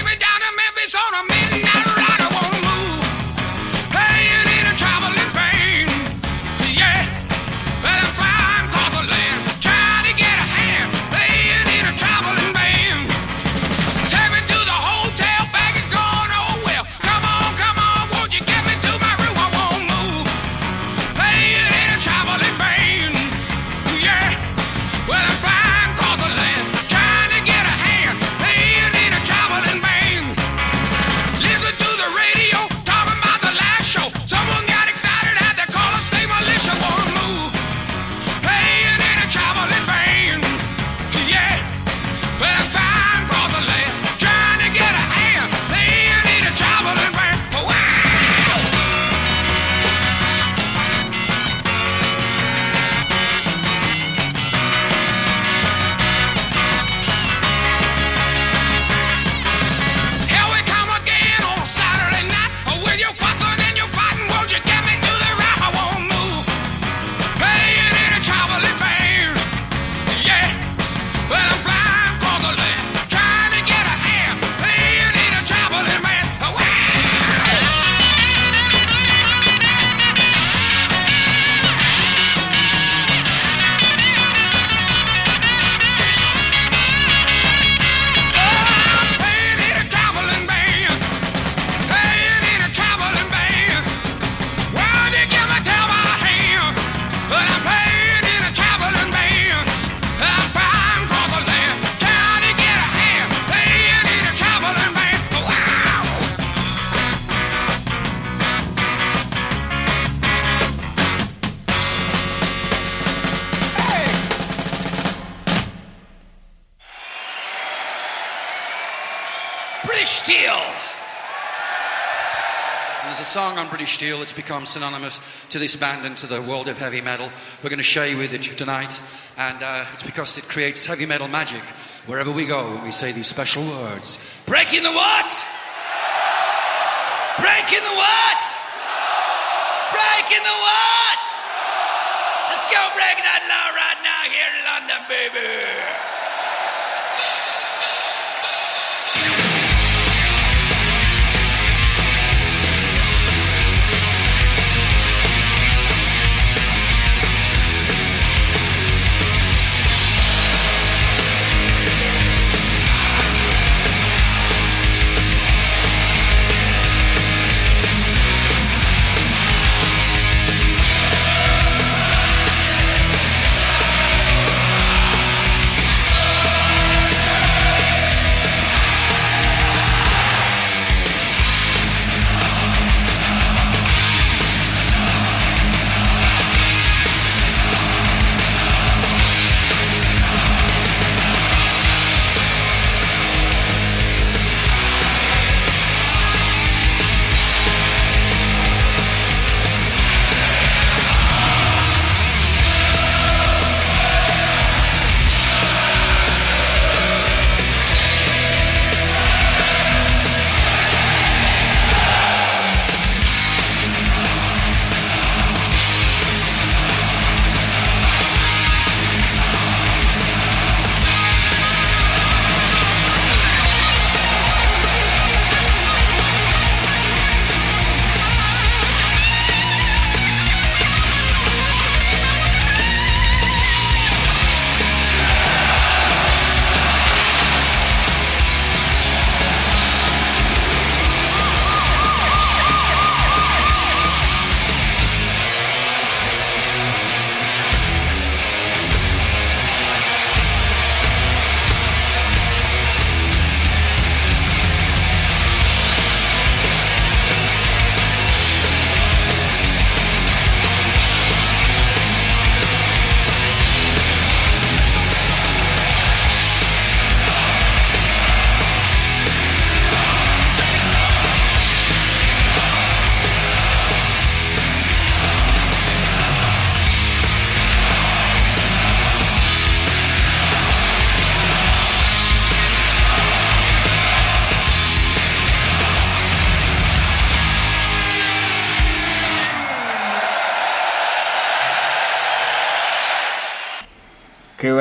Steel become synonymous to this band and to the world of heavy metal. We're going to share you with it tonight, and uh, it's because it creates heavy metal magic wherever we go when we say these special words. Breaking the what? Breaking the what? Breaking the what? Let's go break that law right now here in London, baby.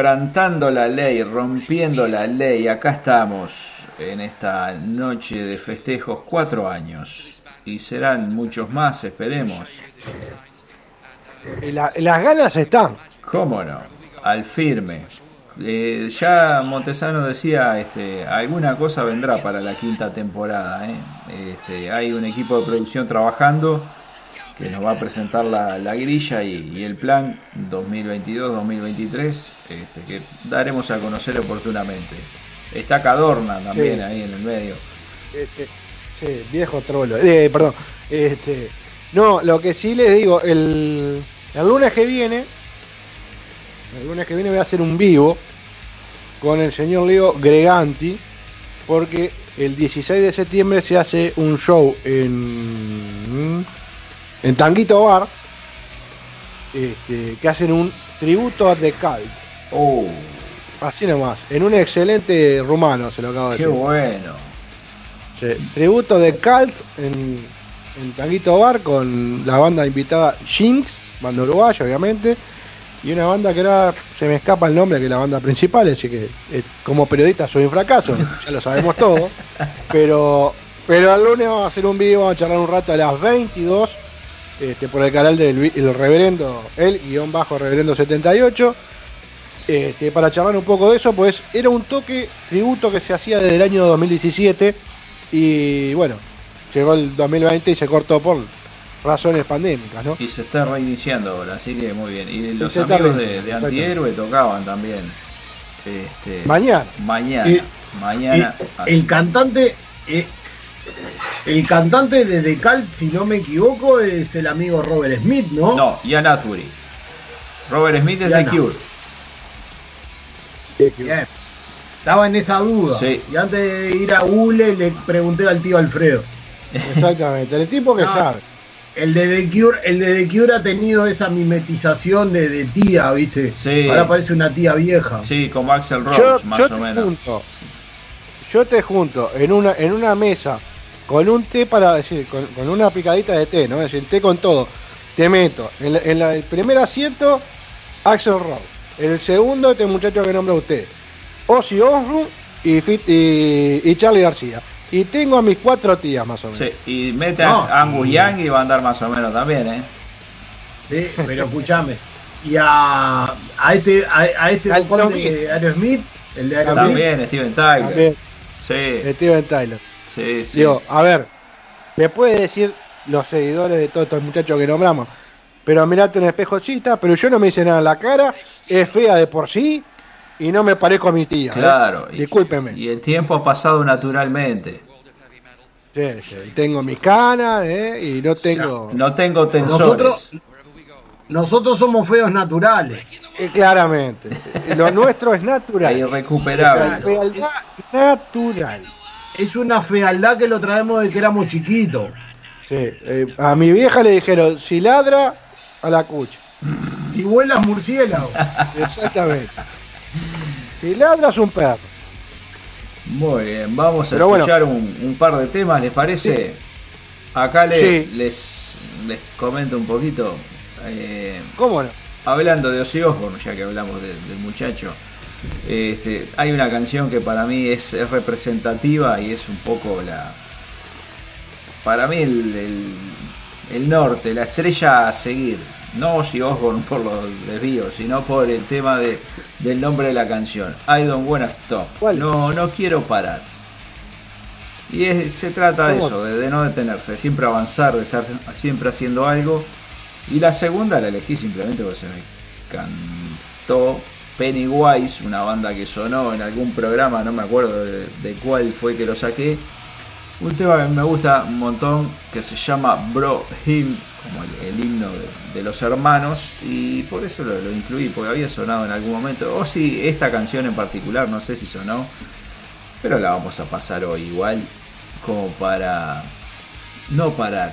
Quebrantando la ley, rompiendo la ley. Acá estamos en esta noche de festejos, cuatro años. Y serán muchos más, esperemos. Y la- las ganas están. ¿Cómo no? Al firme. Eh, ya Montesano decía, este, alguna cosa vendrá para la quinta temporada. ¿eh? Este, hay un equipo de producción trabajando que nos va a presentar la, la grilla y, y el plan 2022-2023 este, que daremos a conocer oportunamente. Está Cadorna también Sí. ahí en el medio. Este, sí, viejo trolo. Eh, perdón. Este, no, lo que sí les digo, el, el lunes que viene, el lunes que viene voy a hacer un vivo con el señor Leo Greganti, porque el 16 de septiembre se hace un show en, en Tanguito Bar, este, que hacen un tributo a The Cult. Oh, Así nomás, en un excelente rumano, se lo acabo de qué decir. bueno. Sí, tributo de Cult en, en Tanguito Bar con la banda invitada Jinx, banda uruguaya obviamente, y una banda que era, se me escapa el nombre, que es la banda principal, así que eh, como periodista soy un fracaso, ya lo sabemos todo, pero, pero el lunes vamos a hacer un video, vamos a charlar un rato a las 22 este, por el canal del el reverendo, el guion bajo reverendo 78. Este, para charlar un poco de eso, pues era un toque tributo que se hacía desde el año 2017 y bueno, llegó el 2020 y se cortó por razones pandémicas, ¿no? Y se está reiniciando ahora, así que muy bien. Y los está amigos de, de. Antihéroe tocaban también. Este, Mañana. Mañana. Y- mañana. Y el cantante, eh, el cantante de The Cult, si no me equivoco, es el amigo Robert Smith, ¿no? No, Ian Atbury. Robert Smith es de Ian Cure. Bien. Estaba en esa duda. Sí. Y antes de ir a Google le pregunté al tío Alfredo. Exactamente, el tipo que No. sabe. El de The Cure, el de The Cure ha tenido esa mimetización de, de tía, ¿viste? Sí. Ahora parece una tía vieja. Sí, como Axel Rose, Yo, más yo o te menos. junto, yo te junto en una, en una mesa con un té para decir, con, con una picadita de té, ¿no? Es decir, té con todo. Te meto en, la- en la- el primer asiento, Axel Rose. En el segundo, este muchacho que nombra usted. Ozzy Osbourne y, Fit- y, y Charlie García. Y tengo a mis cuatro tías más o menos. Sí, y mete No. a Angus Young y va a andar más o menos también, ¿eh? Sí, pero escúchame. Y a, a este, a, a este de Aerosmith, el de Aerosmith, También Steven Tyler. También, Sí, Steven Tyler. Sí, sí. Digo, a ver, me puede decir los seguidores de todos estos muchachos que nombramos, pero mirate en el espejo, sí está, pero yo no me hice nada en la cara, es fea de por sí y no me parezco a mi tía. ¿eh? Claro. y- Discúlpeme. Y el tiempo ha pasado naturalmente. Sí, sí, y tengo mi cana ¿eh? y no tengo. No tengo tensores. Nosotros- nosotros somos feos naturales. Eh, claramente. Lo nuestro es E natural. La irrecuperables. fealdad natural. Es una fealdad que lo traemos de que éramos chiquitos. Sí, eh, a mi vieja le dijeron, si ladra, a la cucha. Si vuelas murciélago. Exactamente. Si ladra es un perro. Muy bien, vamos a Pero bueno. escuchar un, un par de temas, ¿les parece? Acá le- Sí. les, les comento un poquito. eh, ¿Cómo no? hablando de Ozzy Osbourne, ya que hablamos de- del muchacho, este, hay una canción que para mí es, es representativa y es un poco la. Para mí, el, el- el norte, la estrella a seguir. No Ozzy Osbourne por los desvíos, sino por el tema de, del nombre de la canción. I don't wanna stop. ¿Cuál? No, no quiero parar. Y es- se trata de eso, de, de no detenerse, siempre avanzar, de estar siempre haciendo algo. Y la segunda la elegí simplemente porque se me cantó Pennywise, una banda que sonó en algún programa, no me acuerdo de, cuál fue que lo saqué. Un tema que me gusta un montón que se llama Bro Him, como el, himno de, de los hermanos, y por eso lo, lo incluí, porque había sonado en algún momento. O si esta canción en particular, no sé si sonó, pero la vamos a pasar hoy igual, como para no parar.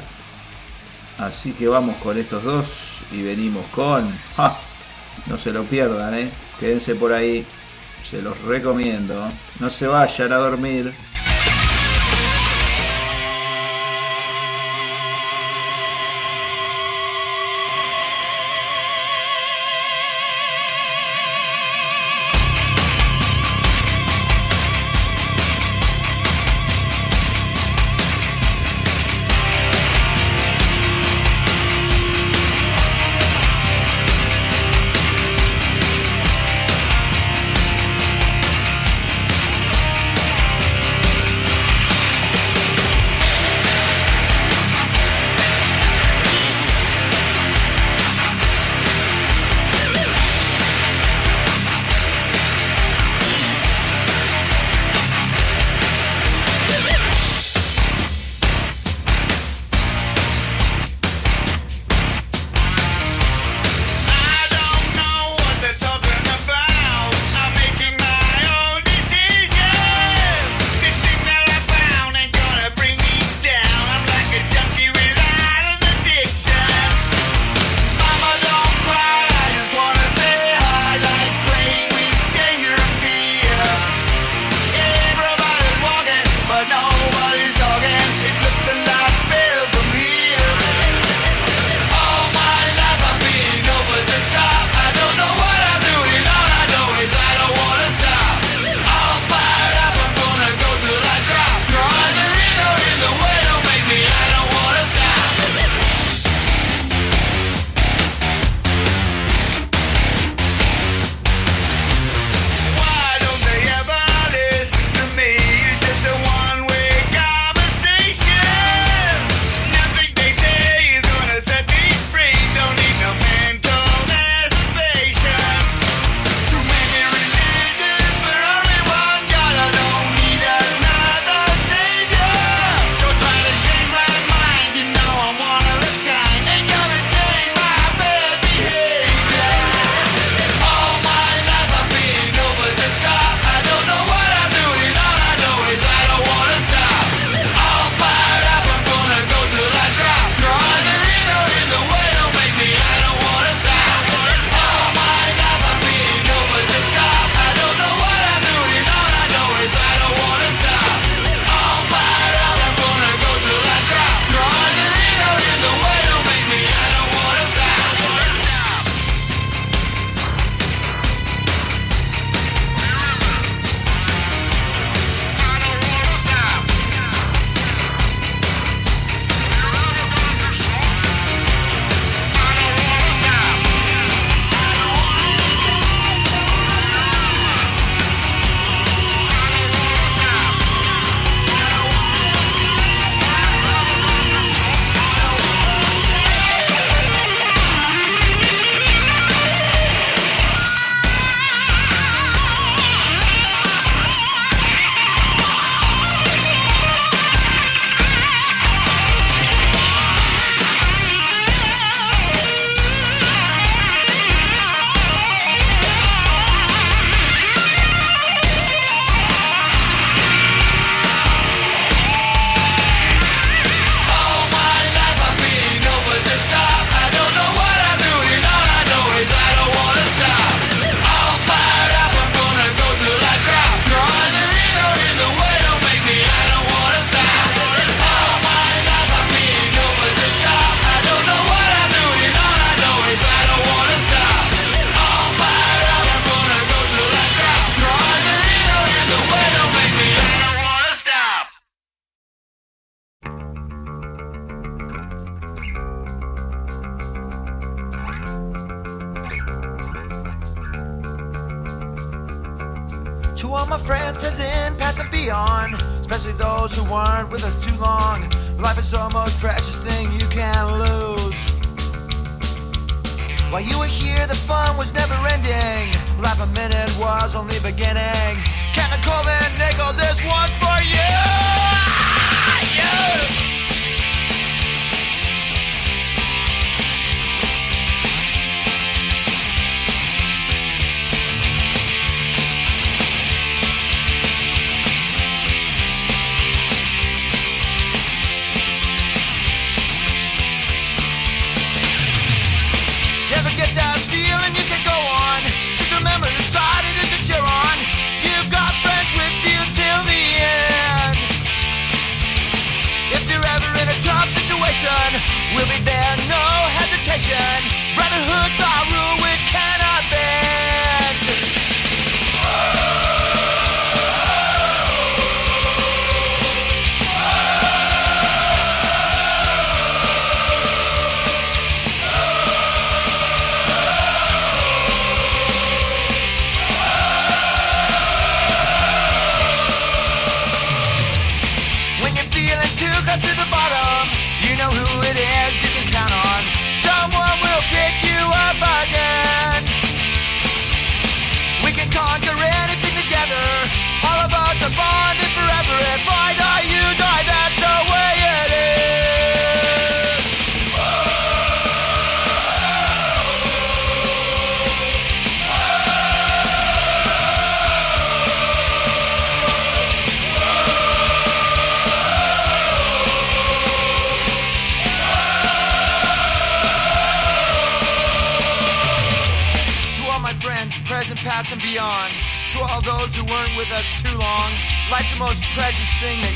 Así que vamos con estos dos y venimos con. ¡Ja! No se lo pierdan, ¿eh? Quédense por ahí. Se los recomiendo. No se vayan a dormir.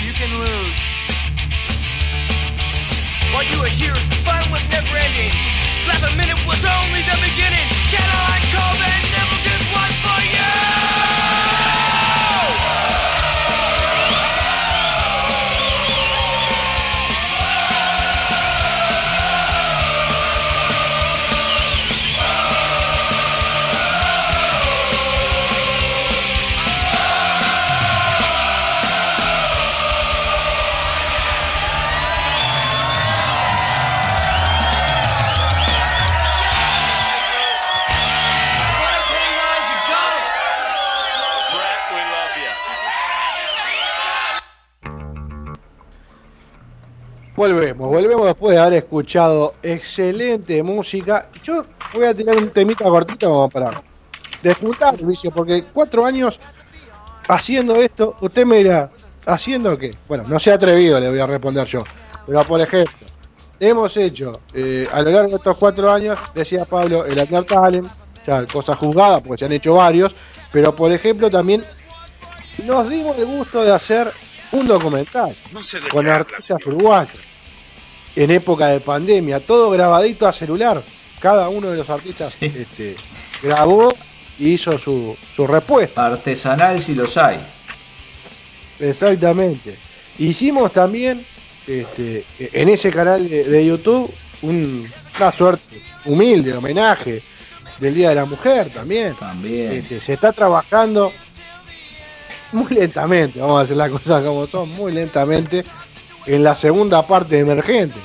You can lose. While you were here, fun was never ending. Last minute was only the beginning. Volvemos, volvemos después de haber escuchado excelente música. Yo voy a tirar un temita cortito como para despuntar vicio, porque cuatro años haciendo esto, usted me dirá, ¿haciendo qué? Bueno, no se ha atrevido, le voy a responder yo. Pero por ejemplo, hemos hecho eh, a lo largo de estos cuatro años, decía Pablo, el Atlar Talent, ya cosas juzgadas, porque se han hecho varios, pero por ejemplo también nos dimos el gusto de hacer un documental No con artistas uruguayos en época de pandemia, todo grabadito a celular. Cada uno de los artistas Sí. este, grabó y hizo su, su respuesta. Artesanal si los hay. Exactamente. Hicimos también este, en ese canal de, de YouTube un- una suerte humilde homenaje del Día de la Mujer también. También. Este, se está trabajando muy lentamente, vamos a hacer las cosas como son, muy lentamente en la segunda parte de Emergente.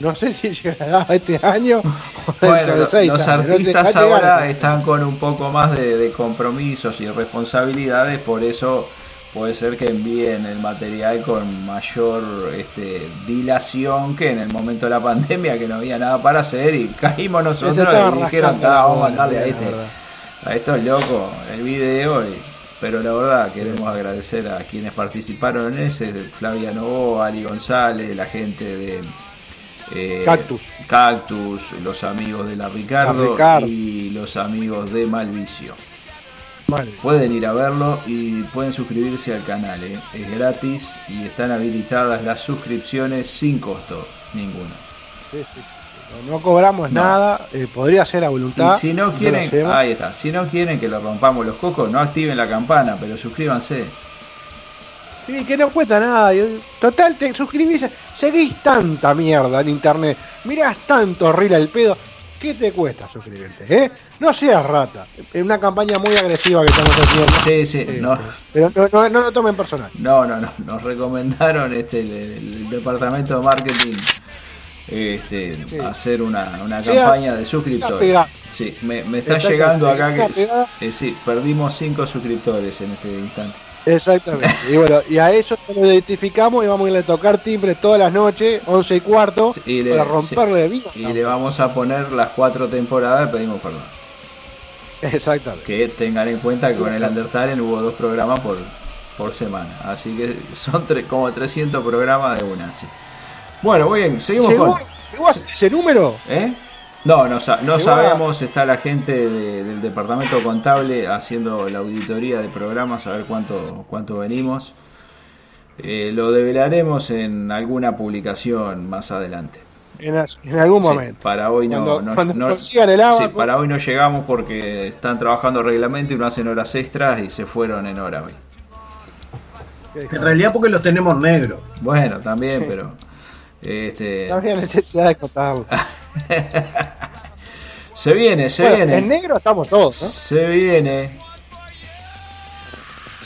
No sé si llegará este año o Bueno, de lo- seis los no artistas ahora están con un poco más de, de compromisos y responsabilidades, por eso puede ser que envíen el material con mayor este, dilación que en el momento de la pandemia, que no había nada para hacer y caímos nosotros y dijeron, rascando "Ah, la vamos a mandarle a este, a estos locos el video. y- pero la verdad queremos agradecer a quienes participaron en ese, Flavia Novoa, Ali González, la gente de eh, Cactus. Cactus, los amigos de la Ricardo, La Ricardo. y los amigos de Malvicio. Pueden ir a verlo y pueden suscribirse al canal, ¿eh? es gratis y están habilitadas las suscripciones sin costo ninguno. Sí, sí. No, cobramos No. nada, eh, podría ser a voluntad. Y si no quieren, ahí está, si no quieren que lo rompamos los cocos, no activen la campana, pero suscríbanse. Sí, que no cuesta nada. Total, te suscribís, seguís tanta mierda en internet, mirás tanto reel al pedo. ¿Qué te cuesta suscribirte? ¿eh? No seas rata. Es una campaña muy agresiva que estamos haciendo. Sí, sí, Eh, no. Pero no, no, no lo tomen personal. No, no, no. Nos recomendaron este, el, el departamento de marketing este, Sí. hacer una, una Sí, campaña de está suscriptores. Sí, me, me está Está llegando acá que eh, sí, perdimos 5 suscriptores en este instante. Exactamente. Y bueno, y a eso lo identificamos y vamos a irle a tocar timbre todas las noches, 11 y cuarto, Y le- para romperle vida. Y le vamos a poner las cuatro temporadas, pedimos perdón. Exactamente. Que tengan en cuenta que con el Undertale hubo dos programas por, por semana. Así que son tre- como 300 programas de una. sí. Bueno, muy bien, seguimos ¿Llegó, con... llegó a ese número? ¿Eh? No, no, sa- no sabemos, está la gente de- del departamento contable haciendo la auditoría de programas, a ver cuánto, cuánto venimos. Eh, lo develaremos en alguna publicación más adelante. En, algún Sí, momento. para hoy no, Cuando- no- cuando no- el agua, sí, pues. para hoy no llegamos porque están trabajando reglamento y no hacen horas extras y se fueron en hora hoy. En realidad porque los tenemos negros. Bueno, también, pero este No había necesidad de contarlo. se viene, se Bueno, viene. En negro estamos todos, ¿no? Se viene.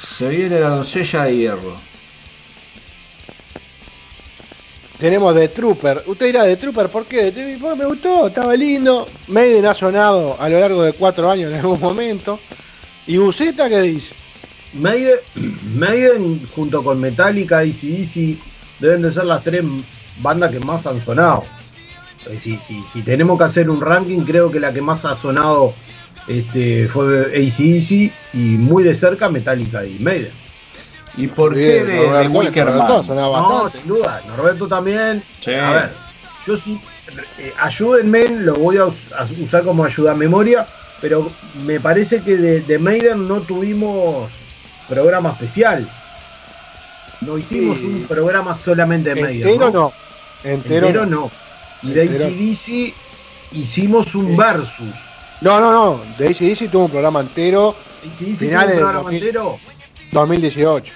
Se viene la doncella de hierro. Tenemos The Trooper. Usted dirá The Trooper, ¿por qué? Porque me gustó, estaba lindo. Maiden ha sonado a lo largo de cuatro años en algún momento. ¿Y Buceta qué dice? Maiden, Maiden junto con Metallica y AC/DC deben de ser las tres bandas que más han sonado. Eh, Si, si, si tenemos que hacer un ranking, creo que la que más ha sonado este, fue ACDC y muy de cerca Metallica y Maiden. ¿Y por Sí, qué de, de Wickerman? No, sin duda, Norberto también. Sí. A ver, yo sí, eh, ayúdenme, lo voy a, us- a usar como ayuda a memoria, pero me parece que de, de Maiden no tuvimos programa especial. No hicimos Sí. un programa solamente de Maiden. Entero ¿no? no. Entero, Entero no. Y de. ACDC hicimos un versus. No, no, no. De ACDC tuvo un programa entero ACDC tuvo Finales un del programa 2000. entero. 2018.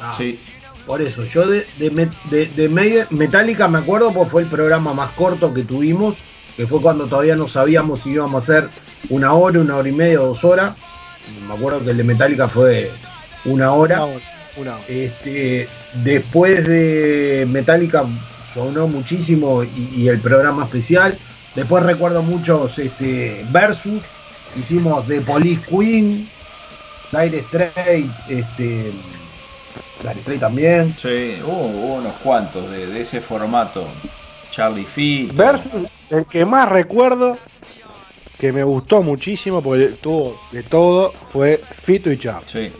Ah, Sí. Por eso, yo de, de, de- Metallica me acuerdo porque fue el programa más corto que tuvimos, que fue cuando todavía no sabíamos si íbamos a hacer una hora, una hora y media, dos horas. Me acuerdo que el de Metallica fue una hora. Una hora, una hora. Este, después de Metallica sonó muchísimo y, y el programa especial. Después recuerdo muchos este, versus. Hicimos de Police Queen, Dire Straits, este, Dire Straits también. Sí, hubo, hubo unos cuantos de, de ese formato. Charlie Fito. Versus, el que más recuerdo, que me gustó muchísimo, porque tuvo de todo, fue Fito y Char. Sí,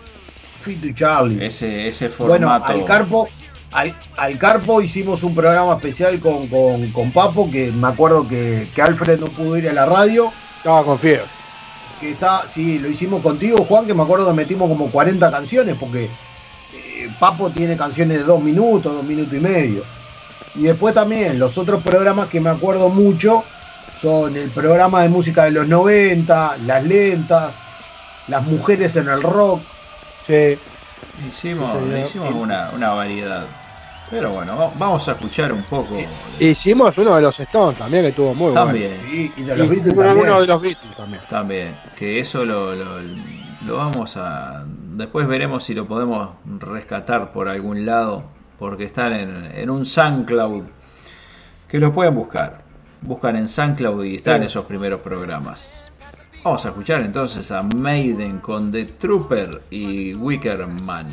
Fito y Charlie. ese, ese Bueno, formato. al Carpo, al, al Carpo hicimos un programa especial con, con, con Papo, que me acuerdo que, que Alfred no pudo ir a la radio. Estaba con fiebre. que está, sí, lo hicimos contigo, Juan, que me acuerdo que metimos como 40 canciones, porque eh, Papo tiene canciones de dos minutos, dos minutos y medio. Y después también los otros programas que me acuerdo mucho son el programa de música de los 90, Las Lentas, Las Mujeres en el Rock. Sí. Hicimos, señor. hicimos una, una variedad. Pero bueno, va- vamos a escuchar un poco. de- Hicimos uno de los Stones también, que estuvo muy También. Y, y de bueno. los Y Beatles también. uno de los Beatles también. También, que eso lo, lo, lo vamos a... Después veremos si lo podemos rescatar por algún lado, porque están en, en un SoundCloud, que lo pueden buscar. Buscan en SoundCloud y están Sí. esos primeros programas. Vamos a escuchar entonces a Maiden con The Trooper y Wickerman.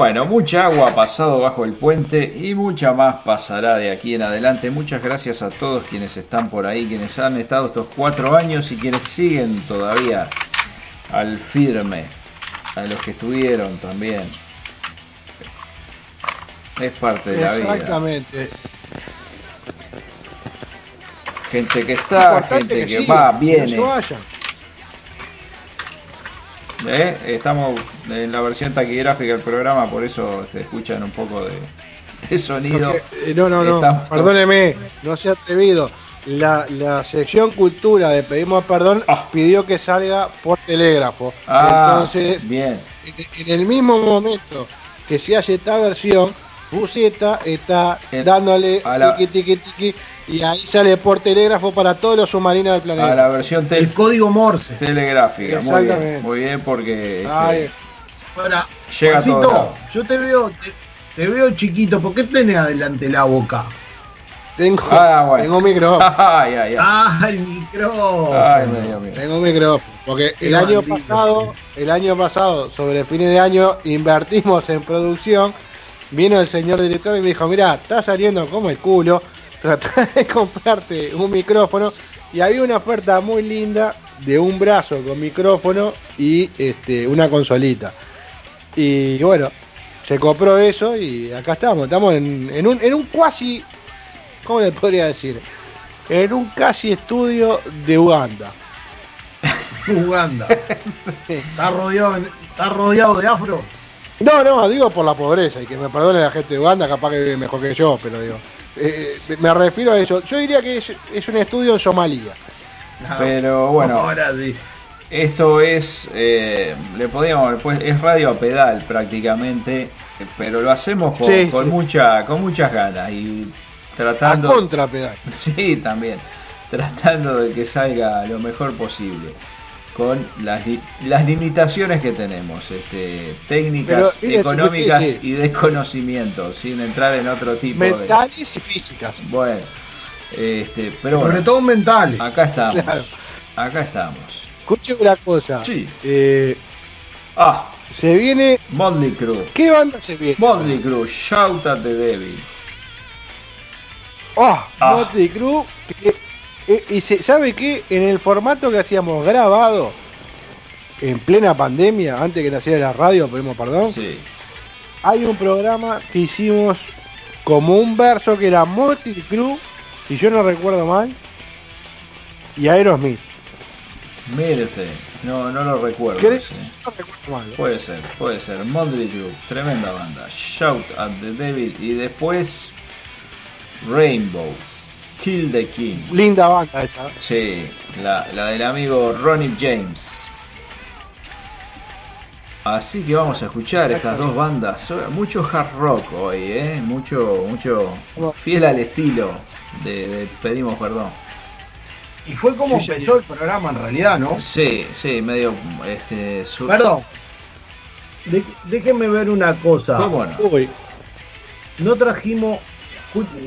Bueno, mucha agua ha pasado bajo el puente y mucha más pasará de aquí en adelante. Muchas gracias a todos quienes están por ahí, quienes han estado estos cuatro años y quienes siguen todavía al firme. A los que estuvieron también. Es parte de la vida. Exactamente. Gente que está, Importante gente que, va, viene. ¿Eh? Estamos en la versión taquigráfica del programa, por eso te escuchan un poco de, de sonido. Porque, eh, no, no, no, perdóneme, no se ha atrevido. La, la sección cultura de Pedimos Perdón pidió que salga por telégrafo. Ah, Entonces, bien. en, en el mismo momento que se hace esta versión, Buceta está dándole la- tiqui, tiqui, tiqui, y ahí sale por telégrafo para todos los submarinos del planeta. A la versión tel- El código Morse. telegráfica. Muy bien, muy bien porque este, Ay, Ahora, llega Juancito, yo te veo, te, te veo chiquito, ¿por qué tenés adelante la boca? tengo, Ah, bueno. tengo micrófono. Ay, ay, ay. ¡Ah, el micrófono! Ay, me dio miedo. Tengo micrófono. Porque Qué el año pasado, el año pasado, sobre fines de año, invertimos en producción. Vino el señor director y me dijo, mira, está saliendo como el culo, trata de comprarte un micrófono. Y había una oferta muy linda de un brazo con micrófono y este, una consolita. Y bueno, se compró eso y acá estamos. Estamos en, en un, en un cuasi, ¿cómo le podría decir? En un casi estudio de Uganda. Uganda. está, rodeado, está rodeado de afro. No, no, digo por la pobreza y que me perdone la gente de Uganda, capaz que vive mejor que yo, pero digo, eh, me refiero a eso. Yo diría que es, es un estudio en Somalia. Pero bueno, Ahora sí. esto es, eh, le podríamos, pues es radio a pedal prácticamente, pero lo hacemos con, Sí, con sí. mucha, con muchas ganas y tratando. A contra pedal. Sí, también. Tratando de que salga lo mejor posible. Con las, las limitaciones que tenemos, este, técnicas, Pero, económicas sí, sí. y de conocimiento, sin entrar en otro tipo de. Mentales y físicas. Bueno, este, pero Sobre bueno, todo mentales. acá estamos. Claro. Acá estamos. Escuchen una cosa. Sí. Eh, Ah, se viene. Motley Crue. ¿Qué banda se viene? Motley Crue, Shout at the Devil. Oh, Ah. Motley Crue. que- y se, ¿sabe qué? En el formato que hacíamos grabado, en plena pandemia, antes que naciera la radio, pedimos perdón. Sí. hay un programa que hicimos como un verso que era Motley Crue, si yo no recuerdo mal, y Aerosmith. Mire usted, no, no lo recuerdo. Ese. No recuerdo mal. ¿eh? Puede ser, puede ser. Motley Crue, tremenda banda. Shout at the Devil y después Rainbow, Kill the King. Linda banda esa. Sí, la, la del amigo Ronnie James. Así que vamos a escuchar estas dos bandas. Mucho hard rock hoy, ¿eh? Mucho, mucho fiel al estilo de, de Pedimos Perdón. Y fue como Sí, empezó el programa en realidad, ¿no? Sí, sí, medio este. su- Perdón. De- déjenme ver una cosa. ¿Cómo no? Uy, No trajimos.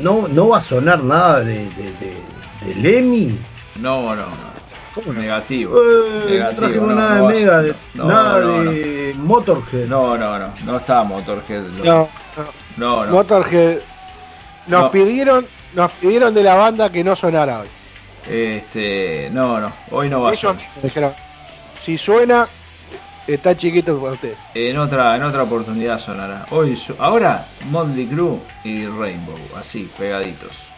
No, no va a sonar nada de, de, de, de Lemmy. No, no, no. Negativo. Eh, no Negativo. no, nada no de Mega, de- no, nada no, de Motorhead. No, no, no. No está Motorhead. no, No, no. Motorhead. Nos No. pidieron, nos pidieron de la banda que no sonara hoy. Este, no, no. Hoy no va a Ellos ser. me dijeron, si suena, está chiquito para usted. En otra, en otra oportunidad sonará. Hoy, ahora, Motley Crue y Rainbow, así, pegaditos.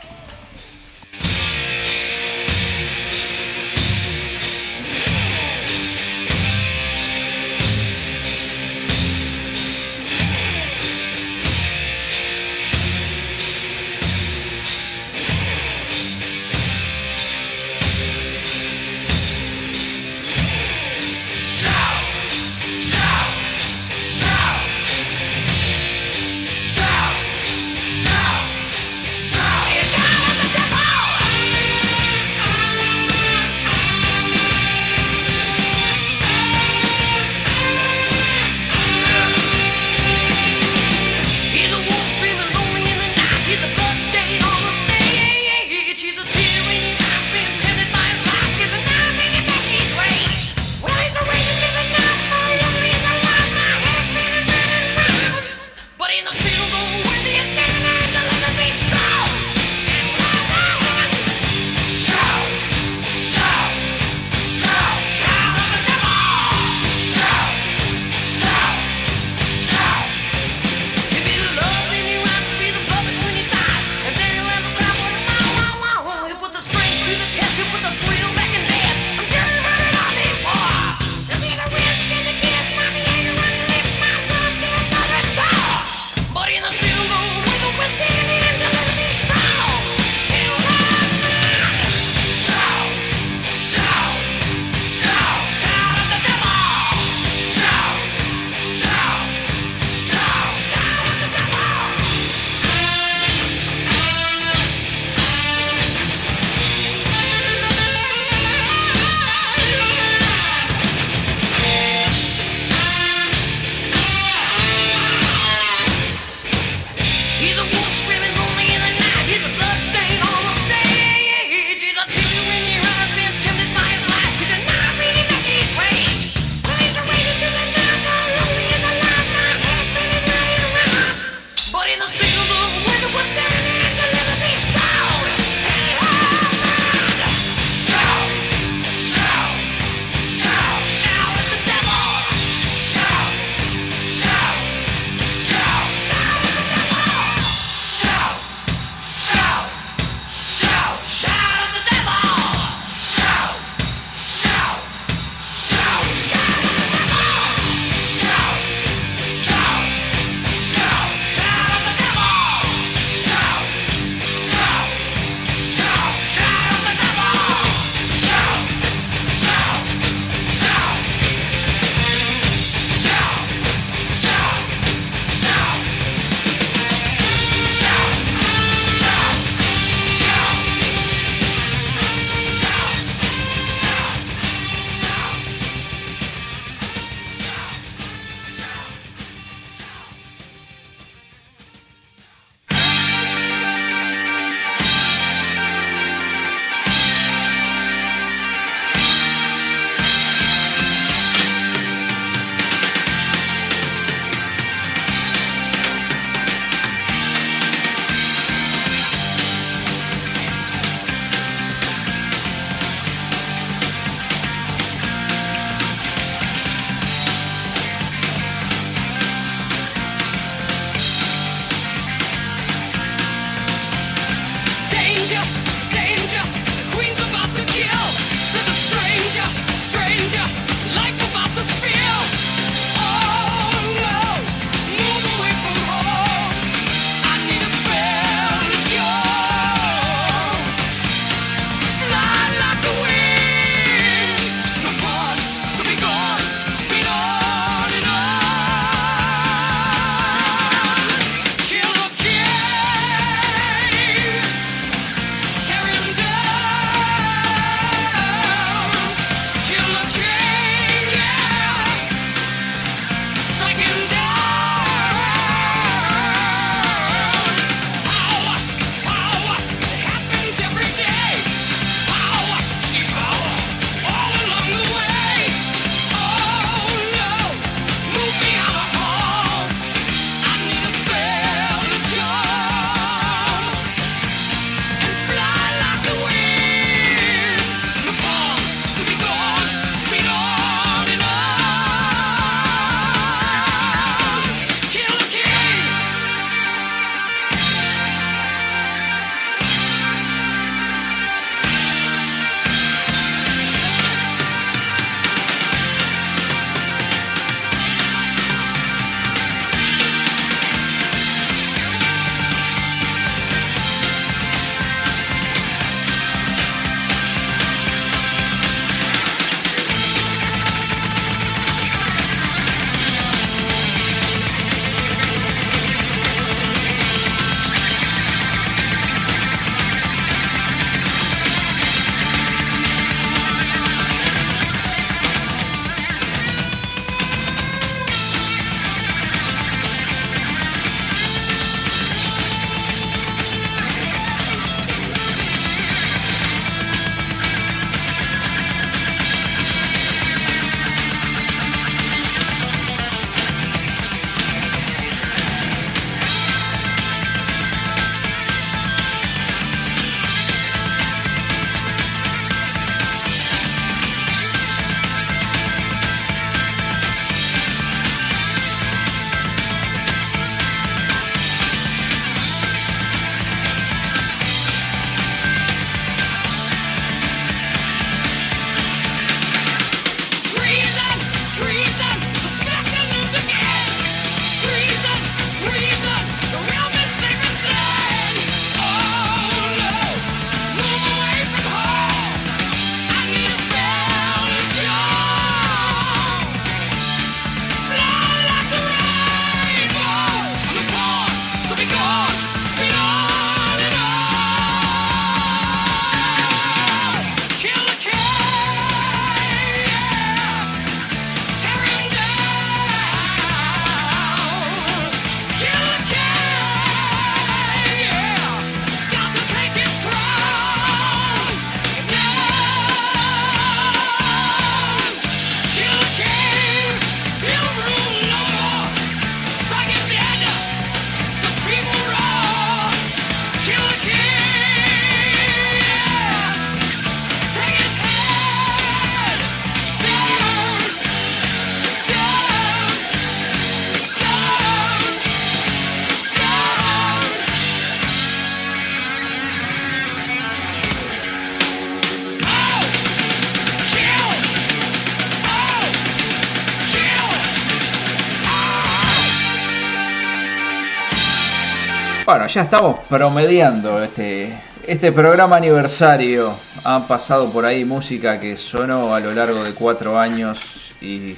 Ya estamos promediando este, este programa aniversario. Han pasado por ahí música que sonó a lo largo de cuatro años y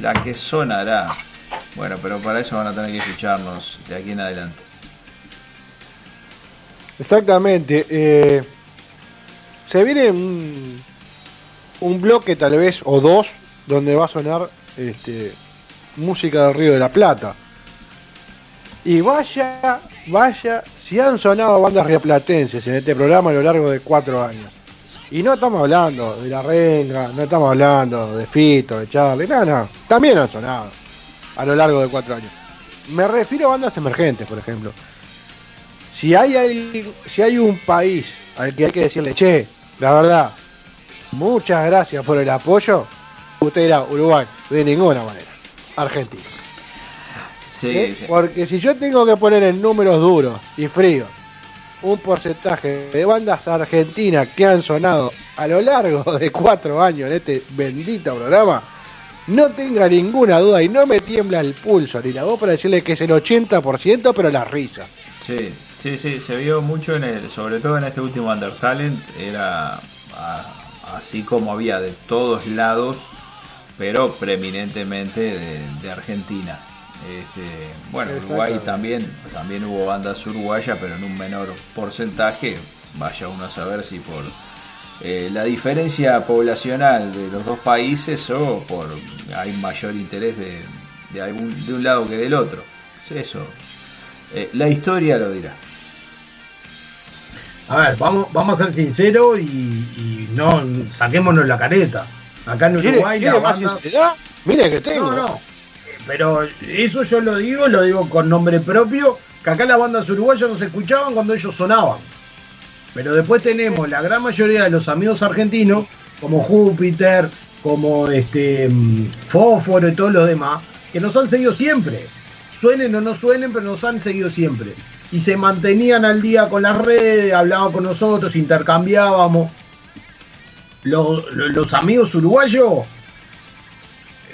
la que sonará. Bueno, pero para eso van a tener que escucharnos de aquí en adelante. Exactamente. eh, se viene un, un bloque tal vez o dos donde va a sonar este, música del Río de la Plata. Y vaya, vaya, si han sonado bandas rioplatenses en este programa a lo largo de cuatro años. Y no estamos hablando de La Renga, no estamos hablando de Fito, de Charlie, no, no. También han sonado a lo largo de cuatro años. Me refiero a bandas emergentes, por ejemplo. Si hay, si hay un país al que hay que decirle, che, la verdad, muchas gracias por el apoyo, usted dirá Uruguay, de ninguna manera. Argentina. Sí, ¿Eh? sí. Porque si yo tengo que poner en números duros y fríos un porcentaje de bandas argentinas que han sonado a lo largo de cuatro años en este bendito programa, no tenga ninguna duda y no me tiembla el pulso ni la voz para decirle que es el 80%, pero la risa. Sí, sí, sí, se vio mucho en el, sobre todo en este último Undertalent, era a- así como había de todos lados, pero preeminentemente de, de Argentina. Este, bueno, Uruguay también, también hubo bandas uruguayas, pero en un menor porcentaje. Vaya uno a saber si por eh, la diferencia poblacional de los dos países o por hay mayor interés de, de algún, de un lado que del otro. Eso, eh, la historia lo dirá. A ver, vamos, vamos a ser sinceros y, y no saquémonos la careta. Acá en ¿Quiere, Uruguay quiere la más banda- sinceridad? Mire que tengo. No, no. Pero eso yo lo digo, lo digo con nombre propio, que acá las bandas uruguayas no se escuchaban cuando ellos sonaban. Pero después tenemos la gran mayoría de los amigos argentinos, como Júpiter, como este mm, Fósforo y todos los demás, que nos han seguido siempre. Suenen o no suenen, pero nos han seguido siempre. Y se mantenían al día con las redes, hablaban con nosotros, intercambiábamos. Los, los- amigos uruguayos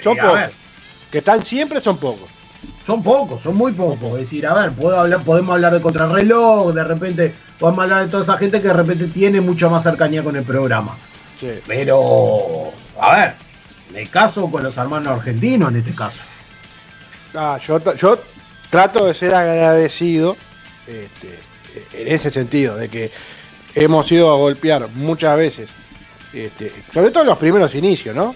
Son eh, a pocos. ver, Que están siempre son pocos. son pocos, son muy pocos. Es decir, a ver, puedo hablar, podemos hablar de contrarreloj, de repente podemos hablar de toda esa gente que de repente tiene mucha más cercanía con el programa. Sí. Pero, a ver, me caso con los hermanos argentinos en este caso. Ah, yo, yo trato de ser agradecido este, en ese sentido, de que hemos ido a golpear muchas veces, este, sobre todo en los primeros inicios, ¿no?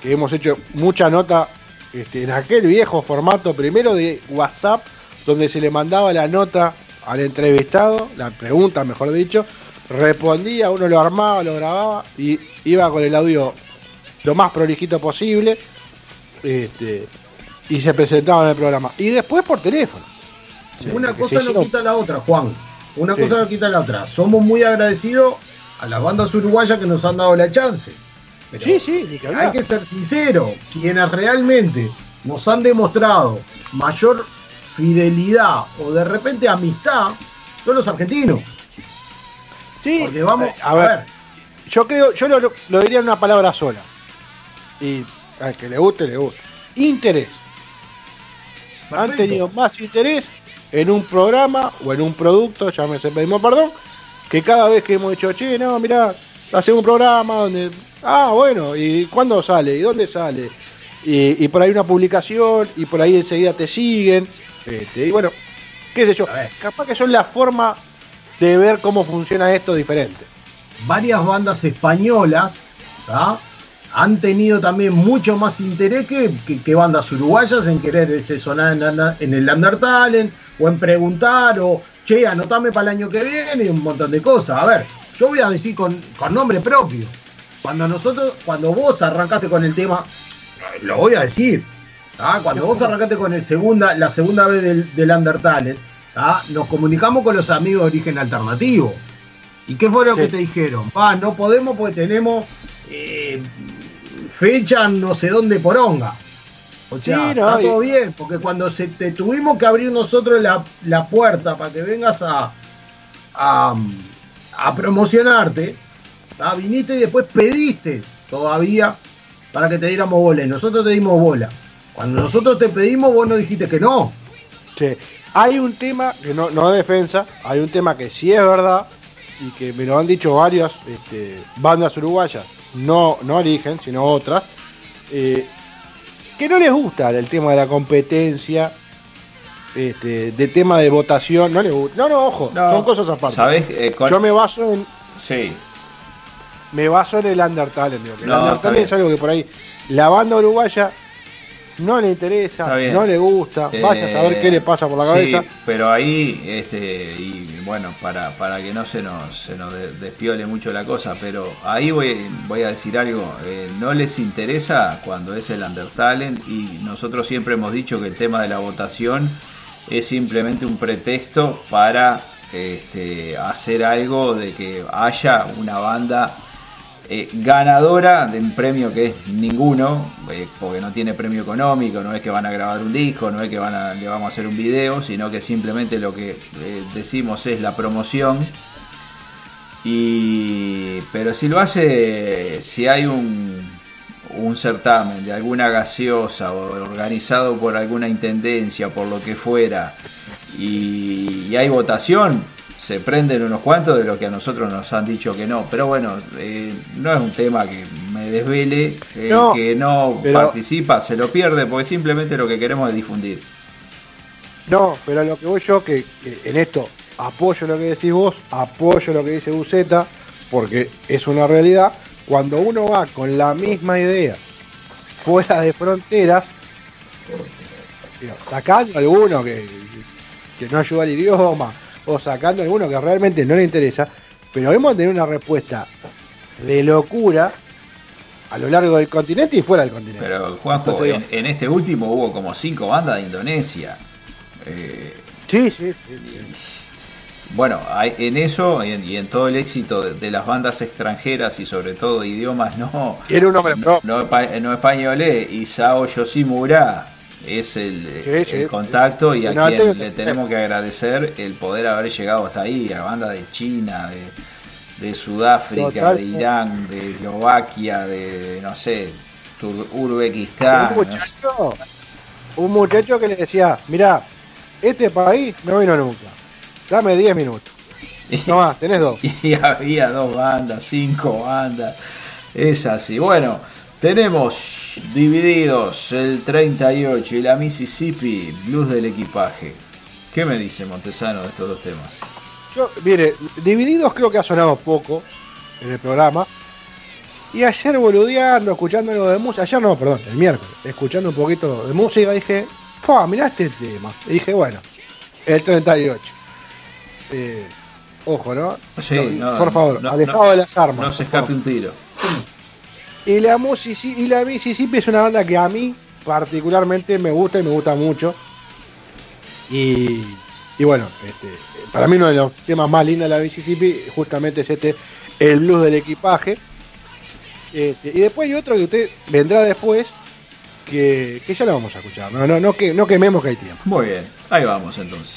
Que hemos hecho mucha nota este, en aquel viejo formato, primero de WhatsApp, donde se le mandaba la nota al entrevistado, la pregunta mejor dicho, respondía, uno lo armaba, lo grababa y iba con el audio lo más prolijito posible. Este, y se presentaba en el programa. Y después por teléfono. Una cosa no quita la otra, Juan. Una Sí. cosa no quita la otra. Somos muy agradecidos a las bandas uruguayas que nos han dado la chance. Pero Sí, sí, que hay que ser sinceros, quienes realmente nos han demostrado mayor fidelidad o de repente amistad son los argentinos. Sí, Porque vamos, a ver, yo creo, yo lo, lo diría en una palabra sola. Y al que le guste, le gusta. Interés. Han tenido más interés en un programa o en un producto, llámese pedimos perdón, que cada vez que hemos dicho, che, no, mirá, hacemos un programa donde. Ah, bueno, ¿y cuándo sale? ¿Y dónde sale? Y, y por ahí una publicación, y por ahí enseguida te siguen. este, y bueno, qué sé yo, capaz que son la forma de ver cómo funciona esto diferente. varias bandas españolas ¿tá? han tenido también mucho más interés que, que- que bandas uruguayas en querer este, sonar en, en el Undertale o en preguntar o che, anotame para el año que viene y un montón de cosas. A ver, yo voy a decir con, con nombre propio. Cuando nosotros, cuando vos arrancaste con el tema, lo voy a decir. ¿tá? Cuando vos arrancaste con el segunda, la segunda vez del, del Undertale, nos comunicamos con los amigos de origen alternativo. ¿Y qué fue lo Sí. que te dijeron? Pa, no podemos porque tenemos eh, fecha no sé dónde poronga. O sea, Sí, no, está todo bien, porque cuando se te tuvimos que abrir nosotros la, la puerta para que vengas a, a, a promocionarte, ¿tá? viniste y después pediste todavía para que te diéramos bola. Y nosotros te dimos bola. Cuando nosotros te pedimos, vos nos dijiste que no. Sí. Hay un tema, que no, no es defensa, hay un tema que sí es verdad y que me lo han dicho varias este, bandas uruguayas, no, no origen, sino otras, eh, que no les gusta el tema de la competencia, este, de tema de votación, no les gusta. No, no, ojo, No, son cosas aparte. ¿sabés? Eh, con- Yo me baso en, Sí, me baso en el Undertale, No, el Undertale bien. es algo que por ahí la banda uruguaya no le interesa, no le gusta, vaya a saber Eh, qué le pasa por la sí, cabeza. pero ahí, este, y bueno, para, para que no se nos, se nos de- despiole mucho la cosa, pero ahí voy, voy a decir algo, eh, no les interesa cuando es el Undertalent y nosotros siempre hemos dicho que el tema de la votación es simplemente un pretexto para este, hacer algo de que haya una banda eh, ganadora de un premio que es ninguno, eh, porque no tiene premio económico, no es que van a grabar un disco, no es que van a, le vamos a hacer un video, sino que simplemente lo que eh, decimos es la promoción. Y, pero si lo hace, si hay un, un certamen de alguna gaseosa o organizado por alguna intendencia, por lo que fuera, y hay votación, se prenden unos cuantos de lo que a nosotros nos han dicho que no. Pero bueno, eh, no es un tema que me desvele. El No, que no pero- participa se lo pierde porque simplemente lo que queremos es difundir. No, pero lo que voy yo, que, que en esto apoyo lo que decís vos, apoyo lo que dice Buceta, porque es una realidad. Cuando uno va con la misma idea fuera de fronteras, sacando alguno que, que no ayuda al idioma, o sacando alguno que realmente no le interesa, pero hemos de tener una respuesta de locura a lo largo del continente y fuera del continente. Pero Juanjo, Entonces, en, en este último hubo como cinco bandas de Indonesia. Eh, Sí, sí, sí. Bueno, hay- en eso y en, y en todo el éxito de, de las bandas extranjeras y sobre todo de idiomas no, Tiene un nombre propio. no, espa- no españolés, Isao Yoshimura es el, Sí, el sí. contacto y a No, quien le tenemos que agradecer el poder haber llegado hasta ahí, a bandas de China, de, de Sudáfrica, Total. de Irán, de Eslovaquia, de no sé, Uzbekistán. un no sé. muchacho, un muchacho que le decía, mira, este país no vino nunca. Dame 10 minutos. No más, tenés dos. Y había dos bandas, cinco bandas. Es así. Bueno, tenemos divididos el 38 y la Mississippi, blues del equipaje. ¿Qué me dice Montesano de estos dos temas? Yo, mire, Divididos creo que ha sonado poco en el programa. Y ayer boludeando, escuchando algo de música, ayer no, perdón, el miércoles, escuchando un poquito de música, dije, ¡Fua, mirá este tema! Y dije, bueno, el 38. Eh, ojo, ¿no? Sí, No, no, por favor, no, alejado de las armas. No se escape un tiro. Y la, Musici- y la Mississippi es una banda que a mí particularmente me gusta y me gusta mucho. Y, y bueno, este, para mí uno de los temas más lindos de la Mississippi justamente es este, el blues del equipaje. Este, y después hay otro que usted vendrá después, que, que ya lo vamos a escuchar. No, no, no, que, no quememos que hay tiempo. Muy bien, ahí vamos entonces.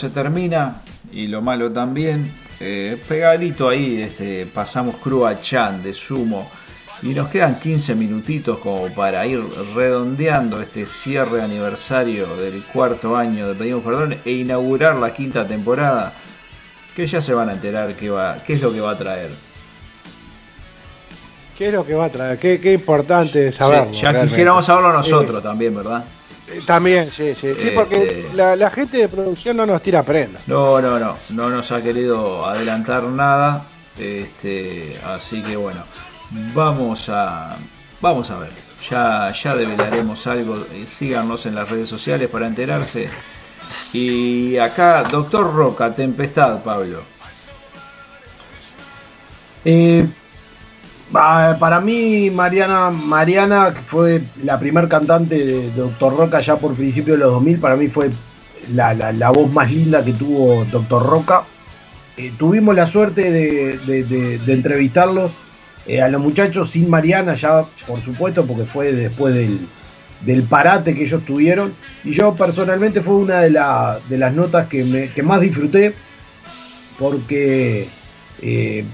Se termina y lo malo también. eh, pegadito ahí este, pasamos Crua Chan de Sumo y nos quedan 15 minutitos como para ir redondeando este cierre de aniversario del cuarto año de Pedimos Perdón e inaugurar la quinta temporada que ya se van a enterar qué, va, qué es lo que va a traer. ¿Qué es lo que va a traer? Qué, qué importante saberlo. Sí, ya realmente. quisiéramos saberlo nosotros también, ¿verdad? También, sí, sí. Sí, porque Este- la, la gente de producción no nos tira prenda. No, no, no, no nos ha querido adelantar nada. Este, así que bueno, vamos a vamos a ver. Ya, ya develaremos algo. eh, Síganos en las redes sociales para enterarse. Y acá, Doctor Roca, Tempestad, Pablo. Eh, ah, para mí, Mariana, Mariana, que fue la primer cantante de Doctor Roca ya por principio de los 2000, para mí fue la, la- la voz más linda que tuvo Doctor Roca. Eh, tuvimos la suerte de- de entrevistarlos eh, a los muchachos sin Mariana, ya por supuesto, porque fue después del, del parate que ellos tuvieron. Y yo personalmente fue una de, la- de las notas que, me- que más disfruté, porque eh,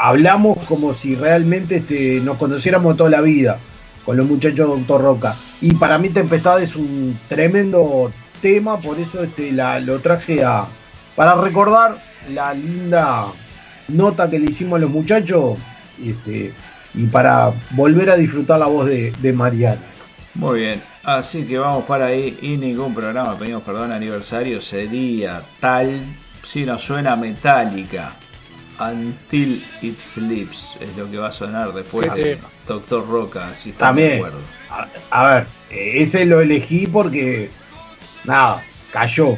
hablamos como si realmente este, nos conociéramos toda la vida con los muchachos de Doctor Roca. Y para mí Tempestad es un tremendo tema, por eso este, la, lo traje a, para recordar la linda nota que le hicimos a los muchachos este, y para volver a disfrutar la voz de, de Mariana. Muy bien, así que vamos para ahí y ningún programa, pedimos perdón, aniversario sería tal si nos suena metálica. Until It Sleeps es lo que va a sonar después de. Doctor Roca, si están de También, acuerdo. a, a ver, ese lo elegí porque, nada, cayó,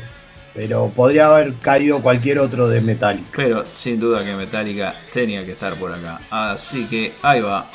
pero podría haber caído cualquier otro de Metallica. Pero sin duda que Metallica tenía que estar por acá. Así que ahí va.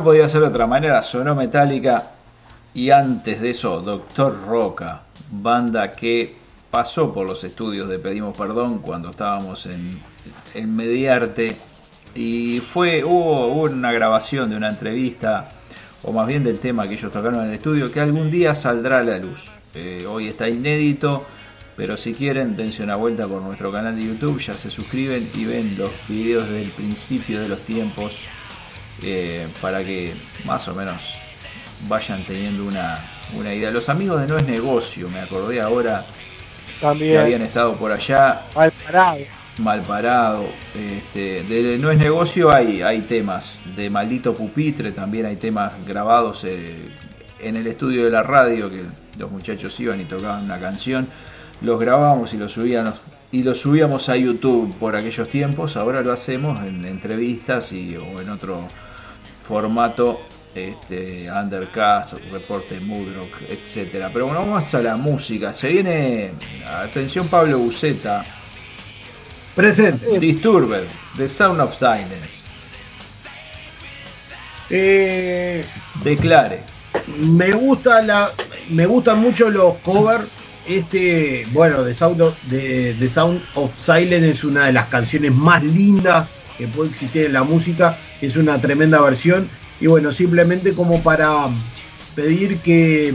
no podía ser de otra manera, sonó Metallica y antes de eso Doctor Roca, banda que pasó por los estudios de Pedimos Perdón cuando estábamos en, en Mediarte. Y fue hubo una grabación de una entrevista o más bien del tema que ellos tocaron en el estudio que algún día saldrá a la luz. Eh, hoy está inédito, pero si quieren dense una vuelta por nuestro canal de YouTube, ya se suscriben y ven los videos del principio de los tiempos. Eh, para que más o menos vayan teniendo una, una idea. Los amigos de No es Negocio, me acordé ahora También. que habían estado por allá. Mal parado. Mal parado. Este, de No es Negocio hay, hay temas. De Maldito Pupitre también hay temas grabados eh, en el estudio de la radio que los muchachos iban y tocaban una canción. Los grabamos y los subíamos, y los subíamos a YouTube por aquellos tiempos. Ahora lo hacemos en entrevistas y, o en otro formato este, Undercast, Reporte Mudrock, etcétera. Pero bueno, vamos a la música. Se viene, atención Pablo Buceta, Presente. Disturbed, The Sound of Silence. Eh, Declare. me gusta la me gustan mucho los covers este bueno The Sound of, de, The Sound of Silence es una de las canciones más lindas que puede existir en la música es una tremenda versión y bueno simplemente como para pedir que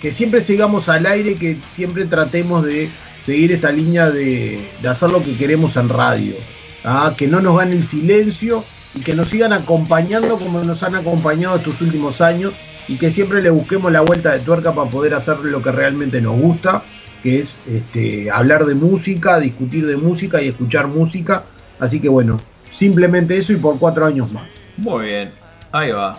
que siempre sigamos al aire que siempre tratemos de seguir esta línea de, de hacer lo que queremos en radio ¿ah? que no nos gane el silencio y que nos sigan acompañando como nos han acompañado estos últimos años y que siempre le busquemos la vuelta de tuerca para poder hacer lo que realmente nos gusta, que es este, hablar de música, discutir de música y escuchar música. Así que bueno, simplemente eso y por cuatro años más. Muy bien, ahí va.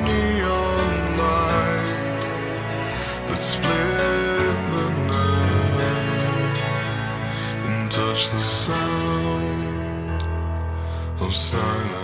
the sound of silence.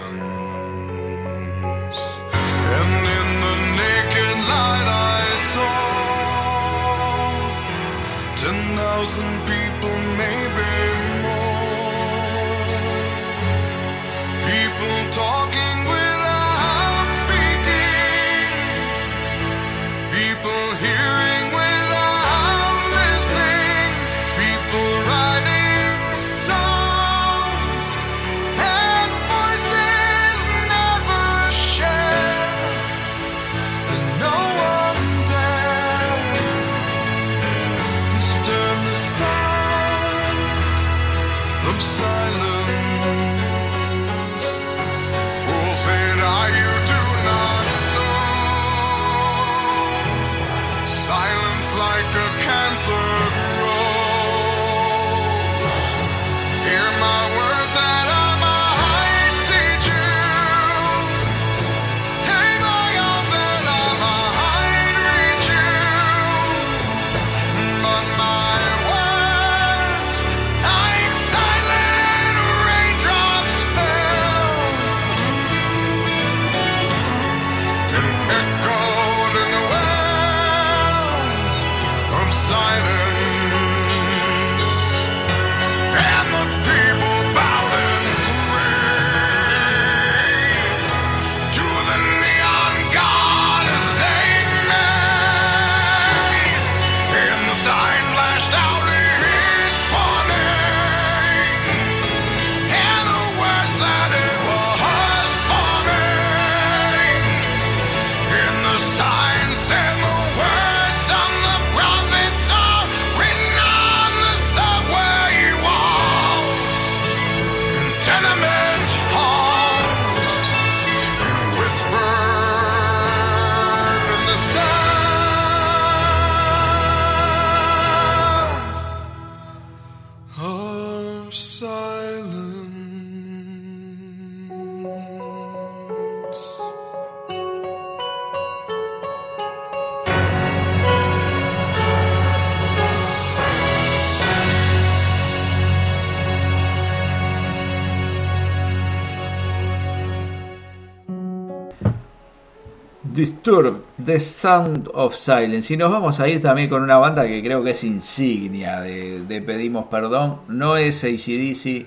The Sound of Silence. Y nos vamos a ir también con una banda que creo que es insignia de, de Pedimos Perdón. No es ACDC,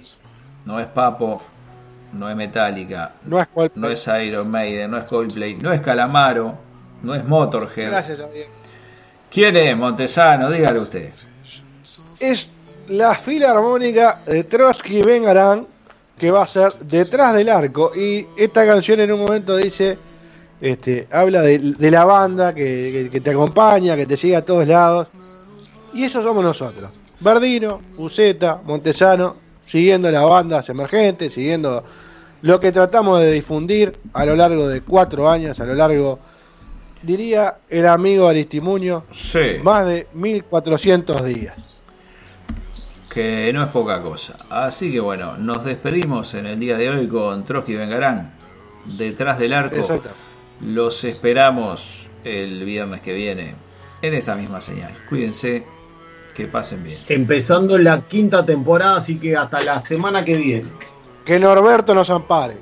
no es Papo, no es Metallica, No es Coldplay. no es Iron Maiden, no es Coldplay, no es Calamaro, no es Motorhead. Gracias, Adrián. ¿Quién es Montesano? Dígale usted. Es la filarmónica de Trotsky Vengarán que va a ser detrás del arco. Y esta canción en un momento dice, este, habla de, de la banda que, que- que te acompaña, que te sigue a todos lados. Y eso somos nosotros. Verdino, Uceta, Montesano, siguiendo las bandas emergentes, siguiendo lo que tratamos de difundir a lo largo de cuatro años, a lo largo, diría el amigo Aristimuño, Sí. más de 1400 días. que no es poca cosa. Así que bueno, nos despedimos en el día de hoy con Trotsky Vengarán, detrás del arco. Exacto. Los esperamos el viernes que viene en esta misma señal. Cuídense, que pasen bien. Empezando la quinta temporada, así que hasta la semana que viene. Que Norberto nos ampare.